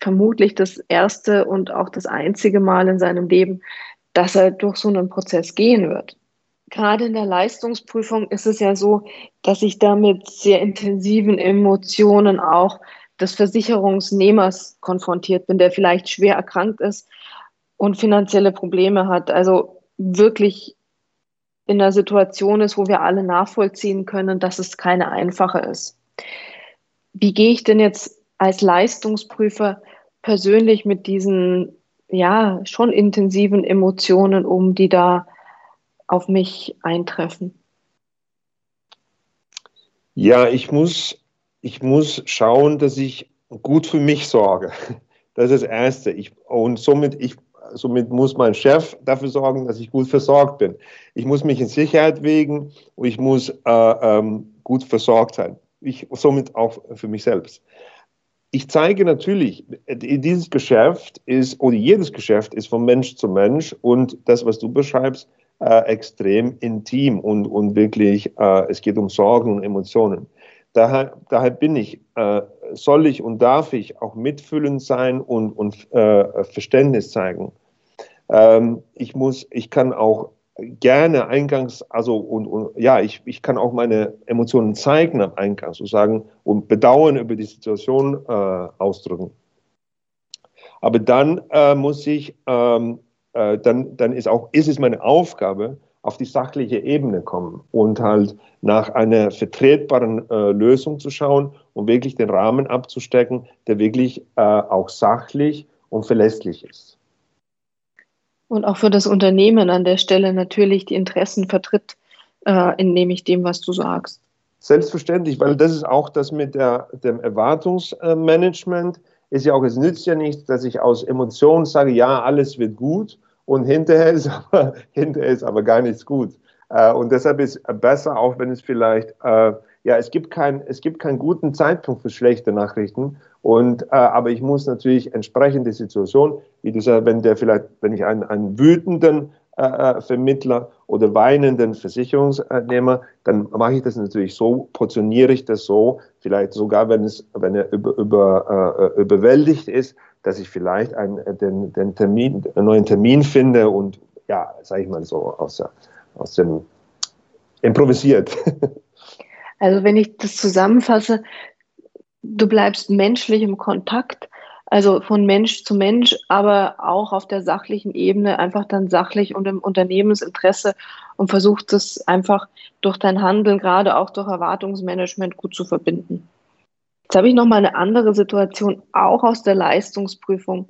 vermutlich das erste und auch das einzige Mal in seinem Leben, dass er durch so einen Prozess gehen wird gerade in der Leistungsprüfung ist es ja so, dass ich da mit sehr intensiven Emotionen auch des Versicherungsnehmers konfrontiert bin, der vielleicht schwer erkrankt ist und finanzielle Probleme hat. Also wirklich in einer Situation ist, wo wir alle nachvollziehen können, dass es keine einfache ist. Wie gehe ich denn jetzt als Leistungsprüfer persönlich mit diesen ja schon intensiven Emotionen um, die da auf mich eintreffen? Ja, ich muss, ich muss schauen, dass ich gut für mich sorge. Das ist das Erste. Ich, und somit, ich, somit muss mein Chef dafür sorgen, dass ich gut versorgt bin. Ich muss mich in Sicherheit wägen und ich muss äh, ähm, gut versorgt sein. Ich, somit auch für mich selbst. Ich zeige natürlich, dieses Geschäft ist, oder jedes Geschäft ist von Mensch zu Mensch und das, was du beschreibst, äh, extrem intim und, und wirklich, äh, es geht um Sorgen und Emotionen. Daher, daher bin ich, äh, soll ich und darf ich auch mitfühlend sein und, und äh, Verständnis zeigen. Ähm, ich muss, ich kann auch gerne eingangs, also und, und ja, ich, ich kann auch meine Emotionen zeigen am Eingang, sozusagen, und Bedauern über die Situation äh, ausdrücken. Aber dann äh, muss ich ähm, äh, dann, dann ist, auch, ist es meine Aufgabe, auf die sachliche Ebene kommen und halt nach einer vertretbaren äh, Lösung zu schauen und wirklich den Rahmen abzustecken, der wirklich äh, auch sachlich und verlässlich ist. Und auch für das Unternehmen an der Stelle natürlich die Interessen vertritt, äh, nehme ich dem, was du sagst. Selbstverständlich, weil das ist auch das mit der, dem Erwartungsmanagement. Ist ja auch, es nützt ja nichts, dass ich aus Emotionen sage, ja, alles wird gut und hinterher ist aber, hinterher ist aber gar nichts gut. Äh, und deshalb ist besser, auch wenn es vielleicht, äh, ja, es gibt, kein, es gibt keinen guten Zeitpunkt für schlechte Nachrichten. Und, äh, aber ich muss natürlich entsprechend die Situation, wie du sagst, wenn der vielleicht, wenn ich einen, einen wütenden äh, Vermittler oder weinenden Versicherungsnehmer, dann mache ich das natürlich so, portioniere ich das so, vielleicht sogar, wenn es, wenn er über, über, äh, überwältigt ist, dass ich vielleicht einen, äh, den, den Termin, einen neuen Termin finde und ja, sage ich mal so aus, aus dem improvisiert. Also wenn ich das zusammenfasse, du bleibst menschlich im Kontakt, also von Mensch zu Mensch, aber auch auf der sachlichen Ebene einfach dann sachlich und im Unternehmensinteresse und versuchst es einfach durch dein Handeln, gerade auch durch Erwartungsmanagement gut zu verbinden. Jetzt habe ich noch mal eine andere Situation, auch aus der Leistungsprüfung,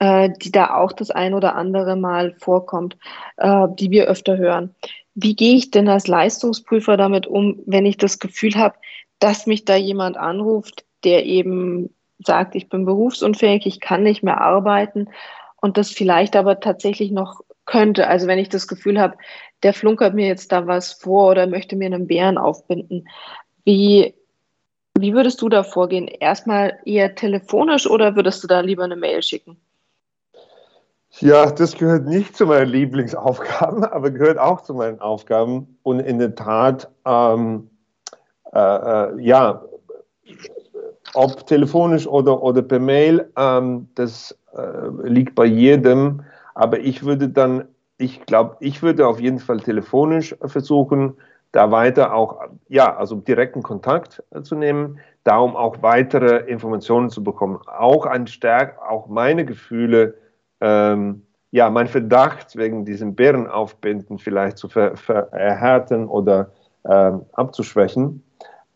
äh, die da auch das ein oder andere Mal vorkommt, äh, die wir öfter hören. Wie gehe ich denn als Leistungsprüfer damit um, wenn ich das Gefühl habe, dass mich da jemand anruft, der eben sagt, ich bin berufsunfähig, ich kann nicht mehr arbeiten und das vielleicht aber tatsächlich noch könnte. Also wenn ich das Gefühl habe, der flunkert mir jetzt da was vor oder möchte mir einen Bären aufbinden. Wie wie würdest du da vorgehen? Erstmal eher telefonisch oder würdest du da lieber eine Mail schicken? Ja, das gehört nicht zu meinen Lieblingsaufgaben, aber gehört auch zu meinen Aufgaben. Und in der Tat, ähm, äh, äh, ja, ob telefonisch oder, oder per Mail, ähm, das äh, liegt bei jedem. Aber ich würde dann, ich glaube, ich würde auf jeden Fall telefonisch versuchen, da weiter auch, ja, also direkten Kontakt äh, zu nehmen, darum auch weitere Informationen zu bekommen. Auch ein Stärk, auch meine Gefühle, ähm, ja, mein Verdacht wegen diesem Bärenaufbinden vielleicht zu ver, verhärten oder ähm, abzuschwächen.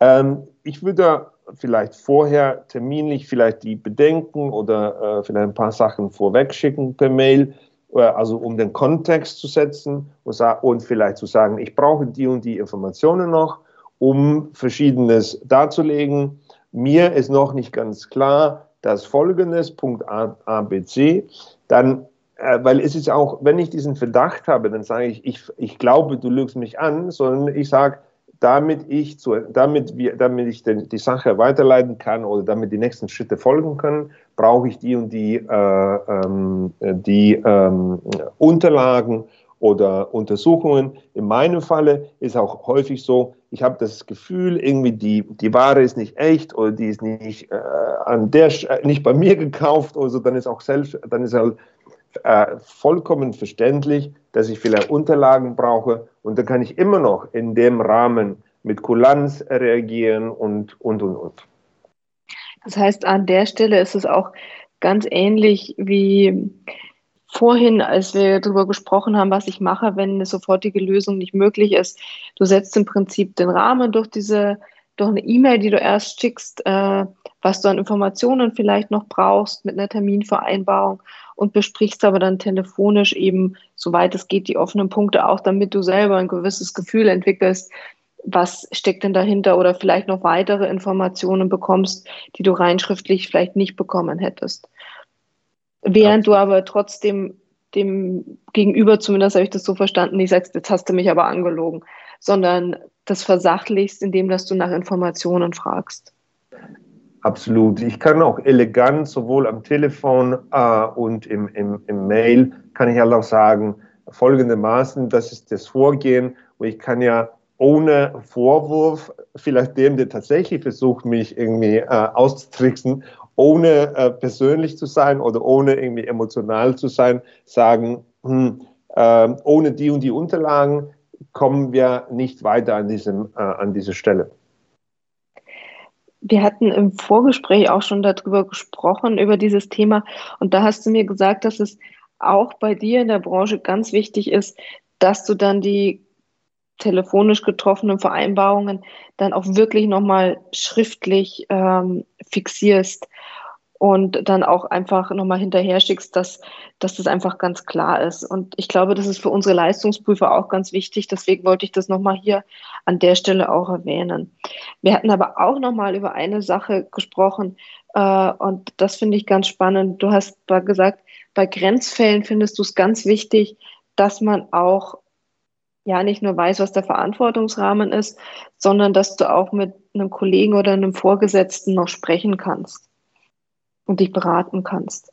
Ähm, ich würde vielleicht vorher terminlich vielleicht die Bedenken oder äh, vielleicht ein paar Sachen vorwegschicken per Mail also um den Kontext zu setzen und, und vielleicht zu sagen, ich brauche die und die Informationen noch, um Verschiedenes darzulegen. Mir ist noch nicht ganz klar, dass folgendes, Punkt A, A B, C, dann, äh, weil es ist auch, wenn ich diesen Verdacht habe, dann sage ich, ich, ich glaube, du lügst mich an, sondern ich sage, damit ich, zu, damit wir, damit ich den, die Sache weiterleiten kann oder damit die nächsten Schritte folgen können, brauche ich die und die, äh, ähm, die ähm, Unterlagen oder Untersuchungen. In meinem Falle ist auch häufig so, ich habe das Gefühl, irgendwie die, die Ware ist nicht echt oder die ist nicht, äh, an der, nicht bei mir gekauft oder so, dann ist auch selbst, dann ist halt äh, vollkommen verständlich, dass ich vielleicht Unterlagen brauche und dann kann ich immer noch in dem Rahmen mit Kulanz reagieren und, und, und, und. Das heißt, an der Stelle ist es auch ganz ähnlich wie vorhin, als wir darüber gesprochen haben, was ich mache, wenn eine sofortige Lösung nicht möglich ist. Du setzt im Prinzip den Rahmen durch diese, durch eine E-Mail, die du erst schickst, äh, was du an Informationen vielleicht noch brauchst mit einer Terminvereinbarung und besprichst aber dann telefonisch eben, soweit es geht, die offenen Punkte auch, damit du selber ein gewisses Gefühl entwickelst, was steckt denn dahinter oder vielleicht noch weitere Informationen bekommst, die du rein schriftlich vielleicht nicht bekommen hättest. Während Absolut. du aber trotzdem dem Gegenüber, zumindest habe ich das so verstanden, nicht sagst, jetzt hast du mich aber angelogen, sondern das versachlichst, indem dass du nach Informationen fragst. Absolut. Ich kann auch elegant sowohl am Telefon äh, und im, im, im Mail, kann ich halt auch sagen, folgendermaßen, das ist das Vorgehen. Und ich kann ja ohne Vorwurf, vielleicht dem, der tatsächlich versucht, mich irgendwie äh, auszutricksen, ohne äh, persönlich zu sein oder ohne irgendwie emotional zu sein, sagen, hm, äh, ohne die und die Unterlagen kommen wir nicht weiter an, diesem, äh, an dieser Stelle. Wir hatten im Vorgespräch auch schon darüber gesprochen, über dieses Thema. Und da hast du mir gesagt, dass es auch bei dir in der Branche ganz wichtig ist, dass du dann die telefonisch getroffenen Vereinbarungen dann auch wirklich nochmal schriftlich ähm, fixierst und dann auch einfach nochmal hinterher schickst, dass, dass das einfach ganz klar ist. Und ich glaube, das ist für unsere Leistungsprüfer auch ganz wichtig. Deswegen wollte ich das nochmal hier an der Stelle auch erwähnen. Wir hatten aber auch nochmal über eine Sache gesprochen äh, und das finde ich ganz spannend. Du hast gesagt, bei Grenzfällen findest du es ganz wichtig, dass man auch ja nicht nur weiß, was der Verantwortungsrahmen ist, sondern dass du auch mit einem Kollegen oder einem Vorgesetzten noch sprechen kannst und dich beraten kannst.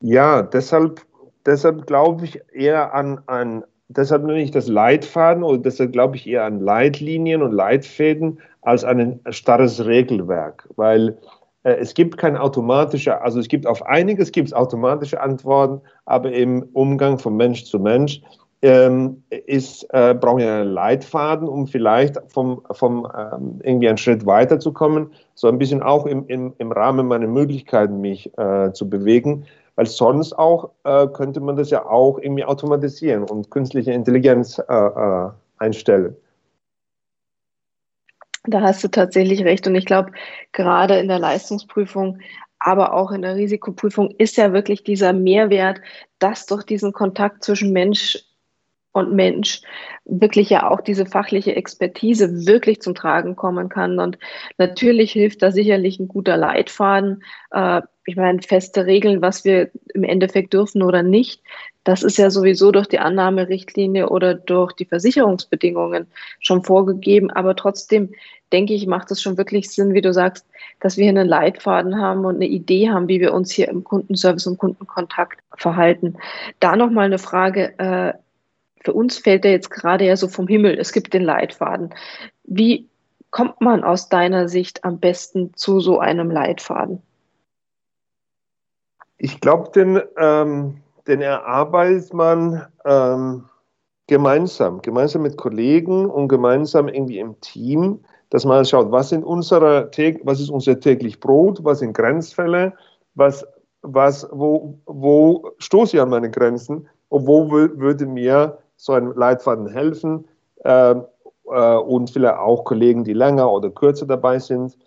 Ja, deshalb, deshalb glaube ich eher an, an deshalb nenne ich das Leitfaden oder deshalb glaube ich eher an Leitlinien und Leitfäden als an ein starres Regelwerk, weil äh, es gibt kein automatische, also es gibt auf einiges gibt es automatische Antworten, aber im Umgang von Mensch zu Mensch ähm, ist, äh, brauche ich einen Leitfaden, um vielleicht vom, vom ähm, irgendwie einen Schritt weiterzukommen, so ein bisschen auch im, im, im Rahmen meiner Möglichkeiten mich äh, zu bewegen, weil sonst auch äh, könnte man das ja auch irgendwie automatisieren und künstliche Intelligenz äh, äh, einstellen. Da hast du tatsächlich recht. Und ich glaube, gerade in der Leistungsprüfung, aber auch in der Risikoprüfung ist ja wirklich dieser Mehrwert, dass durch diesen Kontakt zwischen Mensch und Mensch wirklich ja auch diese fachliche Expertise wirklich zum Tragen kommen kann. Und natürlich hilft da sicherlich ein guter Leitfaden. Äh, ich meine, feste Regeln, was wir im Endeffekt dürfen oder nicht. Das ist ja sowieso durch die Annahmerichtlinie oder durch die Versicherungsbedingungen schon vorgegeben. Aber trotzdem denke ich, macht es schon wirklich Sinn, wie du sagst, dass wir hier einen Leitfaden haben und eine Idee haben, wie wir uns hier im Kundenservice und Kundenkontakt verhalten. Da nochmal eine Frage. Äh, für uns fällt der jetzt gerade ja so vom Himmel. Es gibt den Leitfaden. Wie kommt man aus deiner Sicht am besten zu so einem Leitfaden? Ich glaube, den, ähm, den erarbeitet man ähm, gemeinsam, gemeinsam mit Kollegen und gemeinsam irgendwie im Team, dass man schaut, was, sind unsere, was ist unser täglich Brot, was sind Grenzfälle, was, was, wo, wo stoße ich an meine Grenzen und wo würde mir so ein Leitfaden helfen äh, äh, und vielleicht auch Kollegen, die länger oder kürzer dabei sind.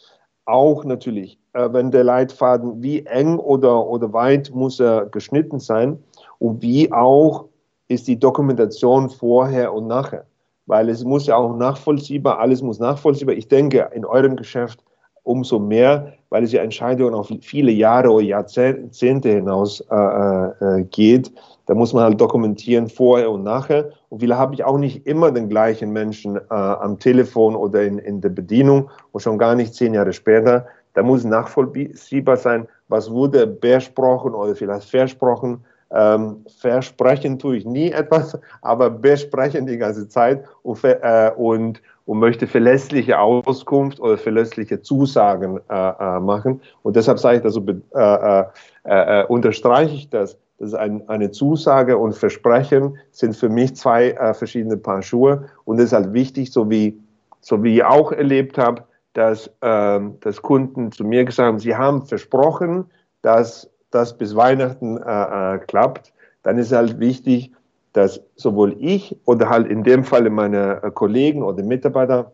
Auch natürlich, äh, wenn der Leitfaden, wie eng oder, oder weit muss er geschnitten sein. und wie auch ist die Dokumentation vorher und nachher. Weil es muss ja auch nachvollziehbar, alles muss nachvollziehbar. Ich denke, in eurem Geschäft umso mehr, weil es ja Entscheidungen auf viele Jahre oder Jahrzehnte hinaus äh, äh, geht. Da muss man halt dokumentieren vorher und nachher. Und vielleicht habe ich auch nicht immer den gleichen Menschen äh, am Telefon oder in, in der Bedienung und schon gar nicht zehn Jahre später. Da muss nachvollziehbar sein, was wurde besprochen oder vielleicht versprochen. Ähm, versprechen tue ich nie etwas, aber besprechen die ganze Zeit und, äh, und, und möchte verlässliche Auskunft oder verlässliche Zusagen äh, äh, machen. Und deshalb sage ich, also, äh, äh, unterstreiche ich das. Das ist ein, eine Zusage und Versprechen sind für mich zwei verschiedene Paar Schuhe. Und es ist halt wichtig, so wie, so wie ich auch erlebt habe, dass, ähm, dass Kunden zu mir gesagt haben, sie haben versprochen, dass das bis Weihnachten äh, äh, klappt, dann ist halt wichtig, dass sowohl ich oder halt in dem Falle meine äh, Kollegen oder Mitarbeiter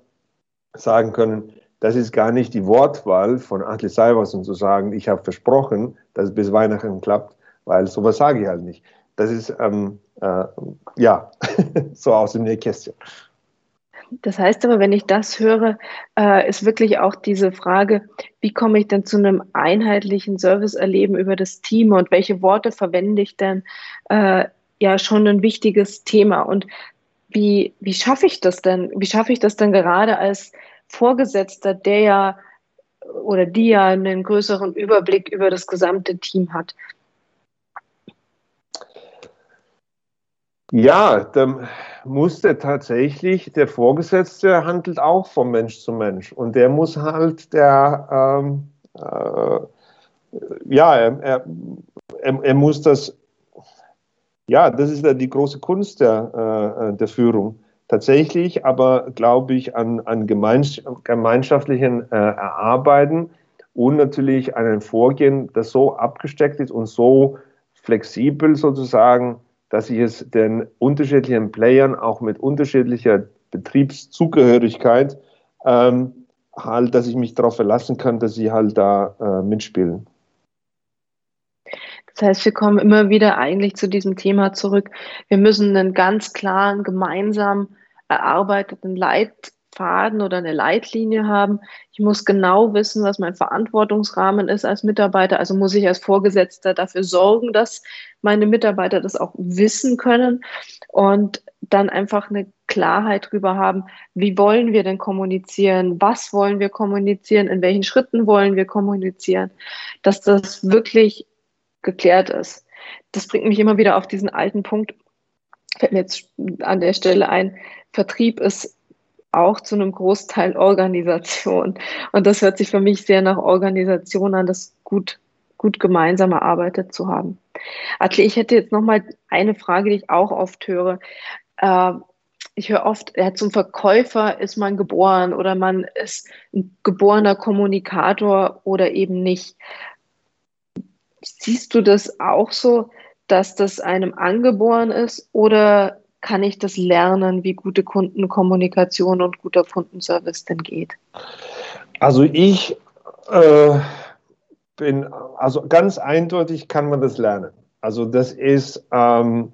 sagen können, das ist gar nicht die Wortwahl von Atli und zu sagen, ich habe versprochen, dass es bis Weihnachten klappt, weil sowas sage ich halt nicht. Das ist, ähm, äh, ja, so aus dem Nähkästchen. Das heißt aber, wenn ich das höre, äh, ist wirklich auch diese Frage, wie komme ich denn zu einem einheitlichen Serviceerleben über das Team und welche Worte verwende ich denn, äh, ja schon ein wichtiges Thema. Und wie, wie schaffe ich das denn? Wie schaffe ich das denn gerade als Vorgesetzter, der ja oder die ja einen größeren Überblick über das gesamte Team hat? Ja, dann musste tatsächlich, der Vorgesetzte handelt auch von Mensch zu Mensch und der muss halt der, ähm, äh, ja, er, er, er, muss das, ja, das ist die große Kunst der, äh, der Führung. Tatsächlich aber glaube ich an, an gemeinschaftlichen äh, Erarbeiten und natürlich an ein Vorgehen, das so abgesteckt ist und so flexibel sozusagen, dass ich es den unterschiedlichen Playern auch mit unterschiedlicher Betriebszugehörigkeit ähm, halt, dass ich mich darauf verlassen kann, dass sie halt da äh, mitspielen. Das heißt, wir kommen immer wieder eigentlich zu diesem Thema zurück. Wir müssen einen ganz klaren, gemeinsam erarbeiteten Leit Faden oder eine Leitlinie haben. Ich muss genau wissen, was mein Verantwortungsrahmen ist als Mitarbeiter. Also muss ich als Vorgesetzter dafür sorgen, dass meine Mitarbeiter das auch wissen können und dann einfach eine Klarheit darüber haben, wie wollen wir denn kommunizieren, was wollen wir kommunizieren, in welchen Schritten wollen wir kommunizieren, dass das wirklich geklärt ist. Das bringt mich immer wieder auf diesen alten Punkt, fällt mir jetzt an der Stelle ein, Vertrieb ist auch zu einem Großteil Organisation. Und das hört sich für mich sehr nach Organisation an, das gut, gut gemeinsam erarbeitet zu haben. Atli, ich hätte jetzt noch mal eine Frage, die ich auch oft höre. Äh, ich höre oft, ja, zum Verkäufer ist man geboren oder man ist ein geborener Kommunikator oder eben nicht. Siehst du das auch so, dass das einem angeboren ist oder kann ich das lernen, wie gute Kundenkommunikation und guter Kundenservice denn geht? Also ich äh, bin, also ganz eindeutig kann man das lernen. Also das ist, ähm,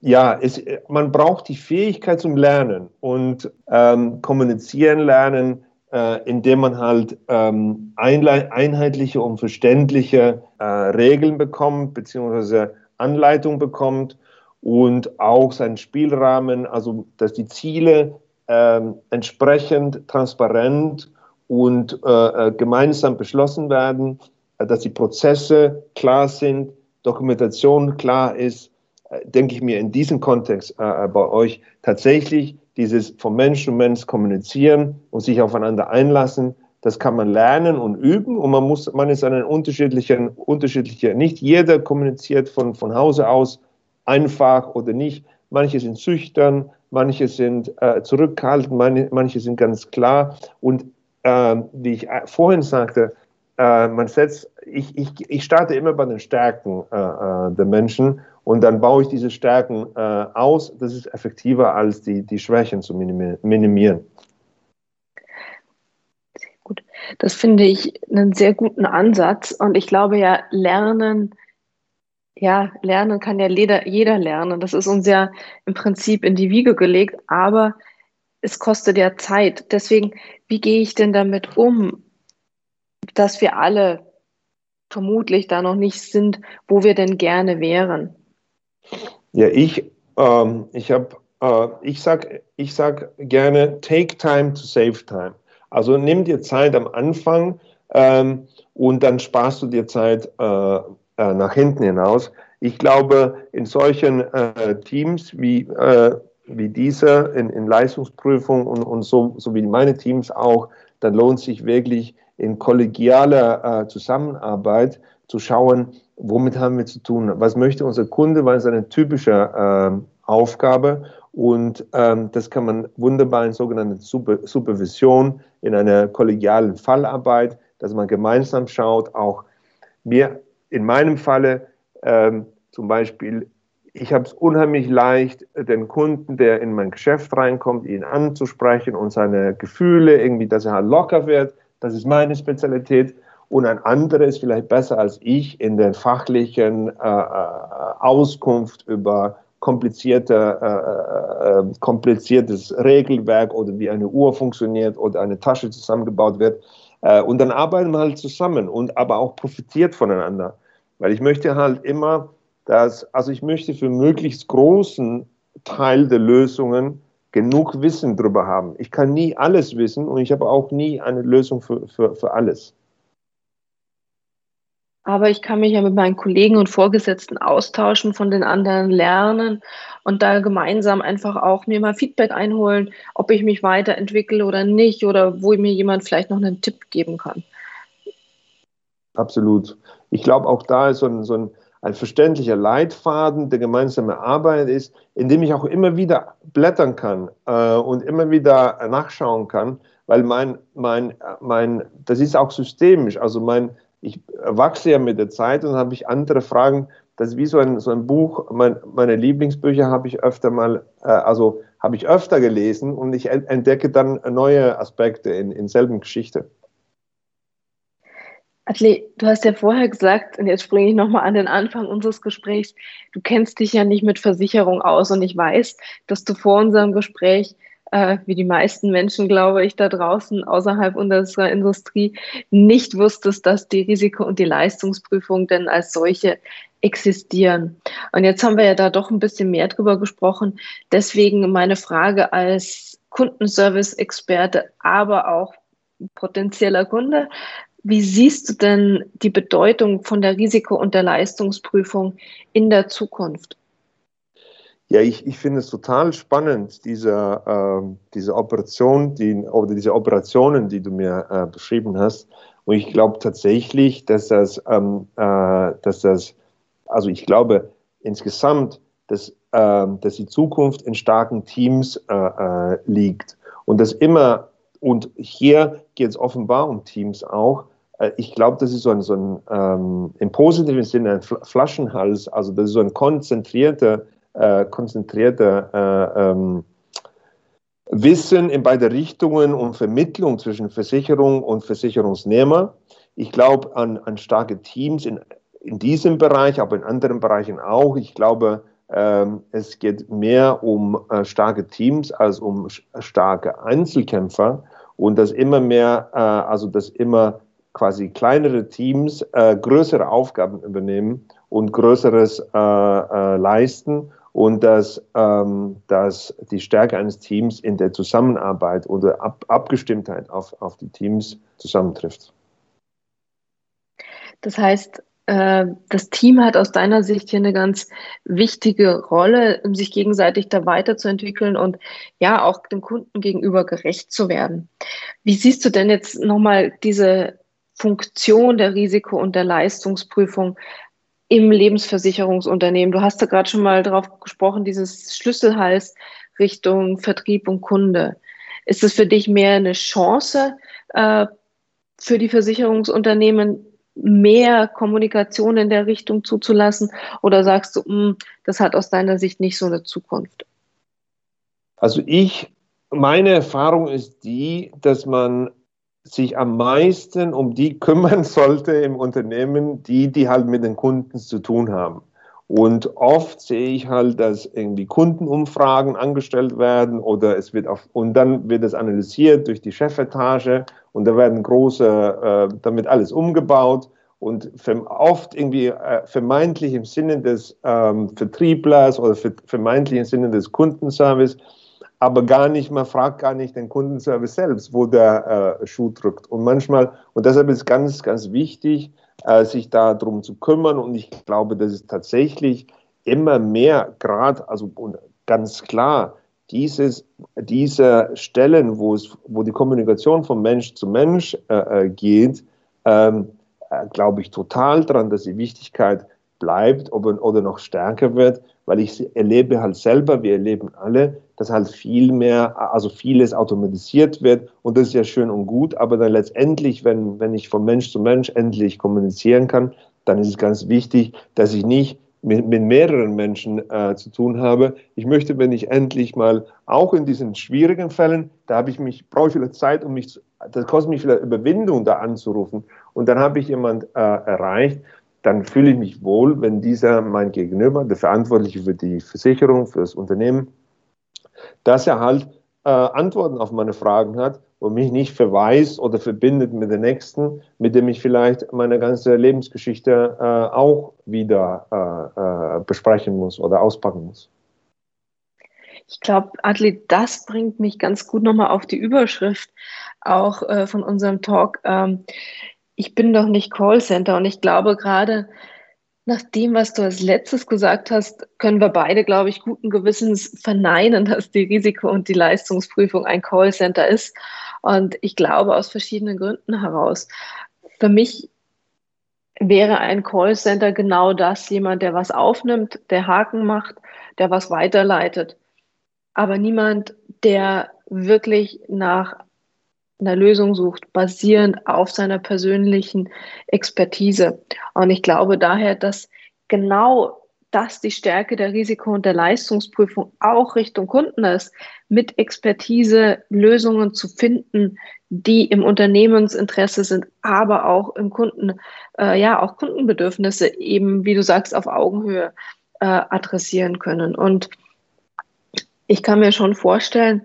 ja, es, man braucht die Fähigkeit zum Lernen und ähm, kommunizieren lernen, äh, indem man halt ähm, einheitliche und verständliche äh, Regeln bekommt, beziehungsweise Anleitung bekommt und auch seinen Spielrahmen, also dass die Ziele äh, entsprechend transparent und äh, äh, gemeinsam beschlossen werden, äh, dass die Prozesse klar sind, Dokumentation klar ist, denke ich mir in diesem Kontext bei euch tatsächlich dieses von Mensch zu Mensch kommunizieren und sich aufeinander einlassen, das kann man lernen und üben und man muss, man ist einen unterschiedlichen, unterschiedlicher, nicht jeder kommuniziert von, von Hause aus einfach oder nicht. Manche sind schüchtern, manche sind äh, zurückhaltend, manche, manche, sind ganz klar. Und äh, wie ich äh, vorhin sagte, äh, man setzt, ich, ich, ich starte immer bei den Stärken äh, äh, der Menschen und dann baue ich diese Stärken aus. Das ist effektiver, als die, die Schwächen zu minimieren. Gut. Das finde ich einen sehr guten Ansatz. Und ich glaube ja, Lernen ja, lernen kann ja jeder, jeder lernen. Das ist uns ja im Prinzip in die Wiege gelegt, aber es kostet ja Zeit. Deswegen, wie gehe ich denn damit um, dass wir alle vermutlich da noch nicht sind, wo wir denn gerne wären? Ja, ich, ähm, ich habe, äh, ich sag, ich sag gerne, take time to save time. Also nimm dir Zeit am Anfang ähm, und dann sparst du dir Zeit äh, äh, nach hinten hinaus. Ich glaube, in solchen äh, Teams wie, äh, wie diese, in, in Leistungsprüfung und, und so, so wie meine Teams auch, dann lohnt sich wirklich in kollegialer äh, Zusammenarbeit zu schauen, womit haben wir zu tun, was möchte unser Kunde, was ist eine typische ähm, Aufgabe. Und ähm, das kann man wunderbar in sogenannter Super Supervision, in einer kollegialen Fallarbeit, dass man gemeinsam schaut, auch mir in meinem Falle ähm, zum Beispiel, ich habe es unheimlich leicht, den Kunden, der in mein Geschäft reinkommt, ihn anzusprechen und seine Gefühle irgendwie, dass er halt locker wird. Das ist meine Spezialität. Und ein anderer ist vielleicht besser als ich in der fachlichen äh, äh Auskunft über komplizierte, äh, äh, äh, kompliziertes Regelwerk oder wie eine Uhr funktioniert oder eine Tasche zusammengebaut wird. Äh, und dann arbeiten wir halt zusammen und aber auch profitiert voneinander. Weil ich möchte halt immer, dass, also ich möchte für möglichst großen Teil der Lösungen genug Wissen darüber haben. Ich kann nie alles wissen und ich habe auch nie eine Lösung für, für, für alles aber ich kann mich ja mit meinen Kollegen und Vorgesetzten austauschen, von den anderen lernen und da gemeinsam einfach auch mir mal Feedback einholen, ob ich mich weiterentwickle oder nicht oder wo mir jemand vielleicht noch einen Tipp geben kann. Absolut. Ich glaube, auch da ist so ein, so ein, ein verständlicher Leitfaden der gemeinsame Arbeit ist, in dem ich auch immer wieder blättern kann äh, und immer wieder nachschauen kann, weil mein, mein, mein, das ist auch systemisch. Also mein, ich wachse ja mit der Zeit und habe ich andere Fragen. Das ist wie so ein, so ein Buch. Mein, meine Lieblingsbücher habe ich öfter mal, äh, also habe ich öfter gelesen und ich entdecke dann neue Aspekte in, in selben Geschichte. Adli, du hast ja vorher gesagt, und jetzt springe ich nochmal an den Anfang unseres Gesprächs, du kennst dich ja nicht mit Versicherung aus und ich weiß, dass du vor unserem Gespräch äh, wie die meisten Menschen, glaube ich, da draußen außerhalb unserer Industrie nicht wusstest, dass die Risiko- und die Leistungsprüfung denn als solche existieren. Und jetzt haben wir ja da doch ein bisschen mehr drüber gesprochen. Deswegen meine Frage als Kundenservice-Experte, aber auch potenzieller Kunde. Wie siehst du denn die Bedeutung von der Risiko- und der Leistungsprüfung in der Zukunft? Ja, ich, ich finde es total spannend, diese, äh, diese Operation, die, oder diese Operationen, die du mir äh, beschrieben hast. Und ich glaube tatsächlich, dass das, ähm, äh, dass das, also ich glaube insgesamt, dass, äh, dass die Zukunft in starken Teams äh, äh, liegt. Und das immer, und hier geht es offenbar um Teams auch. Äh, ich glaube, das ist so ein, so ein ähm, im positiven Sinne ein Flaschenhals, also das ist so ein konzentrierter äh, konzentrierte äh, ähm, Wissen in beide Richtungen und Vermittlung zwischen Versicherung und Versicherungsnehmer. Ich glaube an, an starke Teams in, in diesem Bereich, aber in anderen Bereichen auch. Ich glaube, ähm, es geht mehr um äh, starke Teams als um starke Einzelkämpfer und dass immer mehr, äh, also dass immer quasi kleinere Teams äh, größere Aufgaben übernehmen und Größeres äh, äh, leisten und dass, ähm, dass die Stärke eines Teams in der Zusammenarbeit oder Ab Abgestimmtheit auf, auf die Teams zusammentrifft. Das heißt, äh, das Team hat aus deiner Sicht hier eine ganz wichtige Rolle, um sich gegenseitig da weiterzuentwickeln und ja auch dem Kunden gegenüber gerecht zu werden. Wie siehst du denn jetzt nochmal diese Funktion der Risiko- und der Leistungsprüfung im Lebensversicherungsunternehmen. Du hast da gerade schon mal drauf gesprochen, dieses Schlüsselhals Richtung Vertrieb und Kunde. Ist es für dich mehr eine Chance äh, für die Versicherungsunternehmen, mehr Kommunikation in der Richtung zuzulassen? Oder sagst du, mh, hm, das hat aus deiner Sicht nicht so eine Zukunft? Also ich, meine Erfahrung ist die, dass man sich am meisten um die kümmern sollte im Unternehmen, die, die halt mit den Kunden zu tun haben. Und oft sehe ich halt, dass irgendwie Kundenumfragen angestellt werden oder es wird auf, und dann wird es analysiert durch die Chefetage und da werden große, äh, damit alles umgebaut und oft irgendwie äh, vermeintlich im Sinne des ähm, Vertrieblers oder vermeintlich im Sinne des Kundenservice, aber gar nicht, man fragt gar nicht den Kundenservice selbst, wo der äh, Schuh drückt. Und manchmal, und deshalb ist ganz, ganz wichtig, äh, sich darum zu kümmern. Und ich glaube, das ist tatsächlich immer mehr, gerade, also ganz klar, dieses, diese Stellen, wo, es, wo die Kommunikation von Mensch zu Mensch äh, äh geht, ähm, äh, glaube ich total daran, dass die Wichtigkeit bleibt oder, oder noch stärker wird, weil ich erlebe halt selber, wir erleben alle, dass halt viel mehr, also vieles automatisiert wird und das ist ja schön und gut, aber dann letztendlich, wenn, wenn ich von Mensch zu Mensch endlich kommunizieren kann, dann ist es ganz wichtig, dass ich nicht mit, mit mehreren Menschen äh, zu tun habe. Ich möchte, wenn ich endlich mal auch in diesen schwierigen Fällen, da habe ich mich, brauche ich vielleicht Zeit, um mich, zu, das kostet mich vielleicht Überwindung, da anzurufen. Und dann habe ich jemand äh, erreicht, dann fühle ich mich wohl, wenn dieser mein Gegenüber, der Verantwortliche für die Versicherung, für das Unternehmen, dass er halt äh, Antworten auf meine Fragen hat und mich nicht verweist oder verbindet mit dem Nächsten, mit dem ich vielleicht meine ganze Lebensgeschichte äh, auch wieder äh, äh besprechen muss oder auspacken muss. Ich glaube, Adli, das bringt mich ganz gut nochmal auf die Überschrift auch äh, von unserem Talk. Ähm, ich bin doch nicht Callcenter und ich glaube gerade, nach dem, was du als letztes gesagt hast, können wir beide, glaube ich, guten Gewissens verneinen, dass die Risiko- und die Leistungsprüfung ein Callcenter ist. Und ich glaube aus verschiedenen Gründen heraus. Für mich wäre ein Callcenter genau das, jemand, der was aufnimmt, der Haken macht, der was weiterleitet. Aber niemand, der wirklich nach einer Lösung sucht, basierend auf seiner persönlichen Expertise. Und ich glaube daher, dass genau das die Stärke der Risiko- und der Leistungsprüfung auch Richtung Kunden ist, mit Expertise Lösungen zu finden, die im Unternehmensinteresse sind, aber auch im Kunden, äh, ja, auch Kundenbedürfnisse eben, wie du sagst, auf Augenhöhe äh, adressieren können. Und ich kann mir schon vorstellen,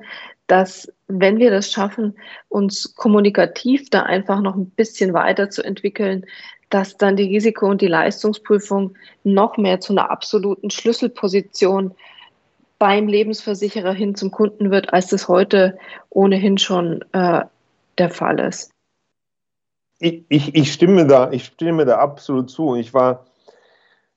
dass wenn wir das schaffen, uns kommunikativ da einfach noch ein bisschen weiterzuentwickeln, dass dann die Risiko- und die Leistungsprüfung noch mehr zu einer absoluten Schlüsselposition beim Lebensversicherer hin zum Kunden wird, als das heute ohnehin schon äh, der Fall ist. Ich, ich, ich, stimme da, ich stimme da absolut zu. Ich war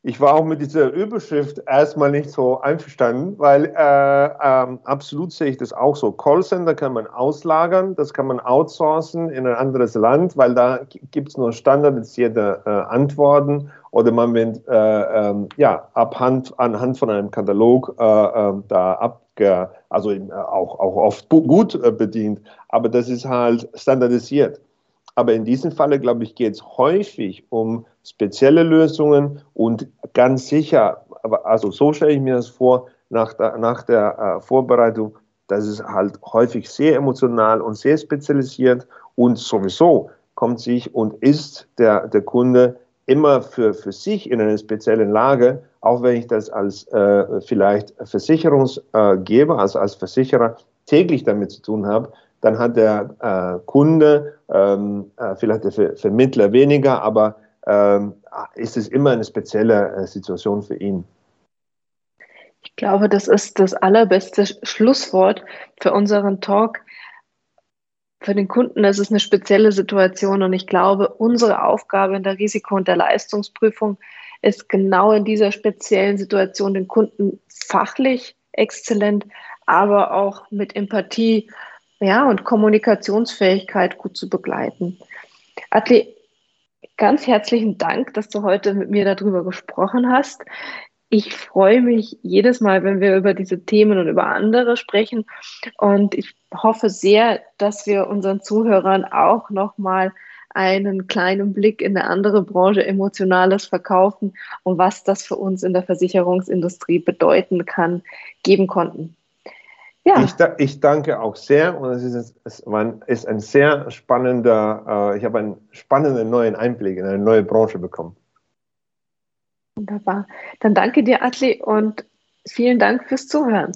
ich war auch mit dieser Überschrift erstmal nicht so einverstanden, weil äh, ähm, absolut sehe ich das auch so. Callcenter kann man auslagern, das kann man outsourcen in ein anderes Land, weil da gibt es nur standardisierte äh, Antworten oder man wird äh, ähm, ja, abhand, anhand von einem Katalog äh, ähm, da abge, also äh, auch, auch oft gut äh, bedient, aber das ist halt standardisiert. Aber in diesem Falle, glaube ich, geht es häufig um spezielle Lösungen und ganz sicher, also so stelle ich mir das vor, nach der, nach der äh, Vorbereitung, das ist halt häufig sehr emotional und sehr spezialisiert und sowieso kommt sich und ist der, der Kunde immer für, für sich in einer speziellen Lage, auch wenn ich das als äh, vielleicht Versicherungsgeber, also als Versicherer täglich damit zu tun habe, dann hat der äh, Kunde, ähm, äh, vielleicht der Ver Vermittler weniger, aber ähm, ist es immer eine spezielle äh, Situation für ihn. Ich glaube, das ist das allerbeste Schlusswort für unseren Talk. Für den Kunden ist es eine spezielle Situation und ich glaube, unsere Aufgabe in der Risiko- und der Leistungsprüfung ist genau in dieser speziellen Situation den Kunden fachlich exzellent, aber auch mit Empathie ja, und Kommunikationsfähigkeit gut zu begleiten. Adli, ganz herzlichen Dank, dass du heute mit mir darüber gesprochen hast. Ich freue mich jedes Mal, wenn wir über diese Themen und über andere sprechen. Und ich hoffe sehr, dass wir unseren Zuhörern auch nochmal einen kleinen Blick in eine andere Branche Emotionales verkaufen und was das für uns in der Versicherungsindustrie bedeuten kann, geben konnten. Ja. Ich, ich, danke auch sehr und es ist, es ist ein sehr spannender, äh, ich habe einen spannenden neuen Einblick in eine neue Branche bekommen. Wunderbar. Dann danke dir, Atli, und vielen Dank fürs Zuhören.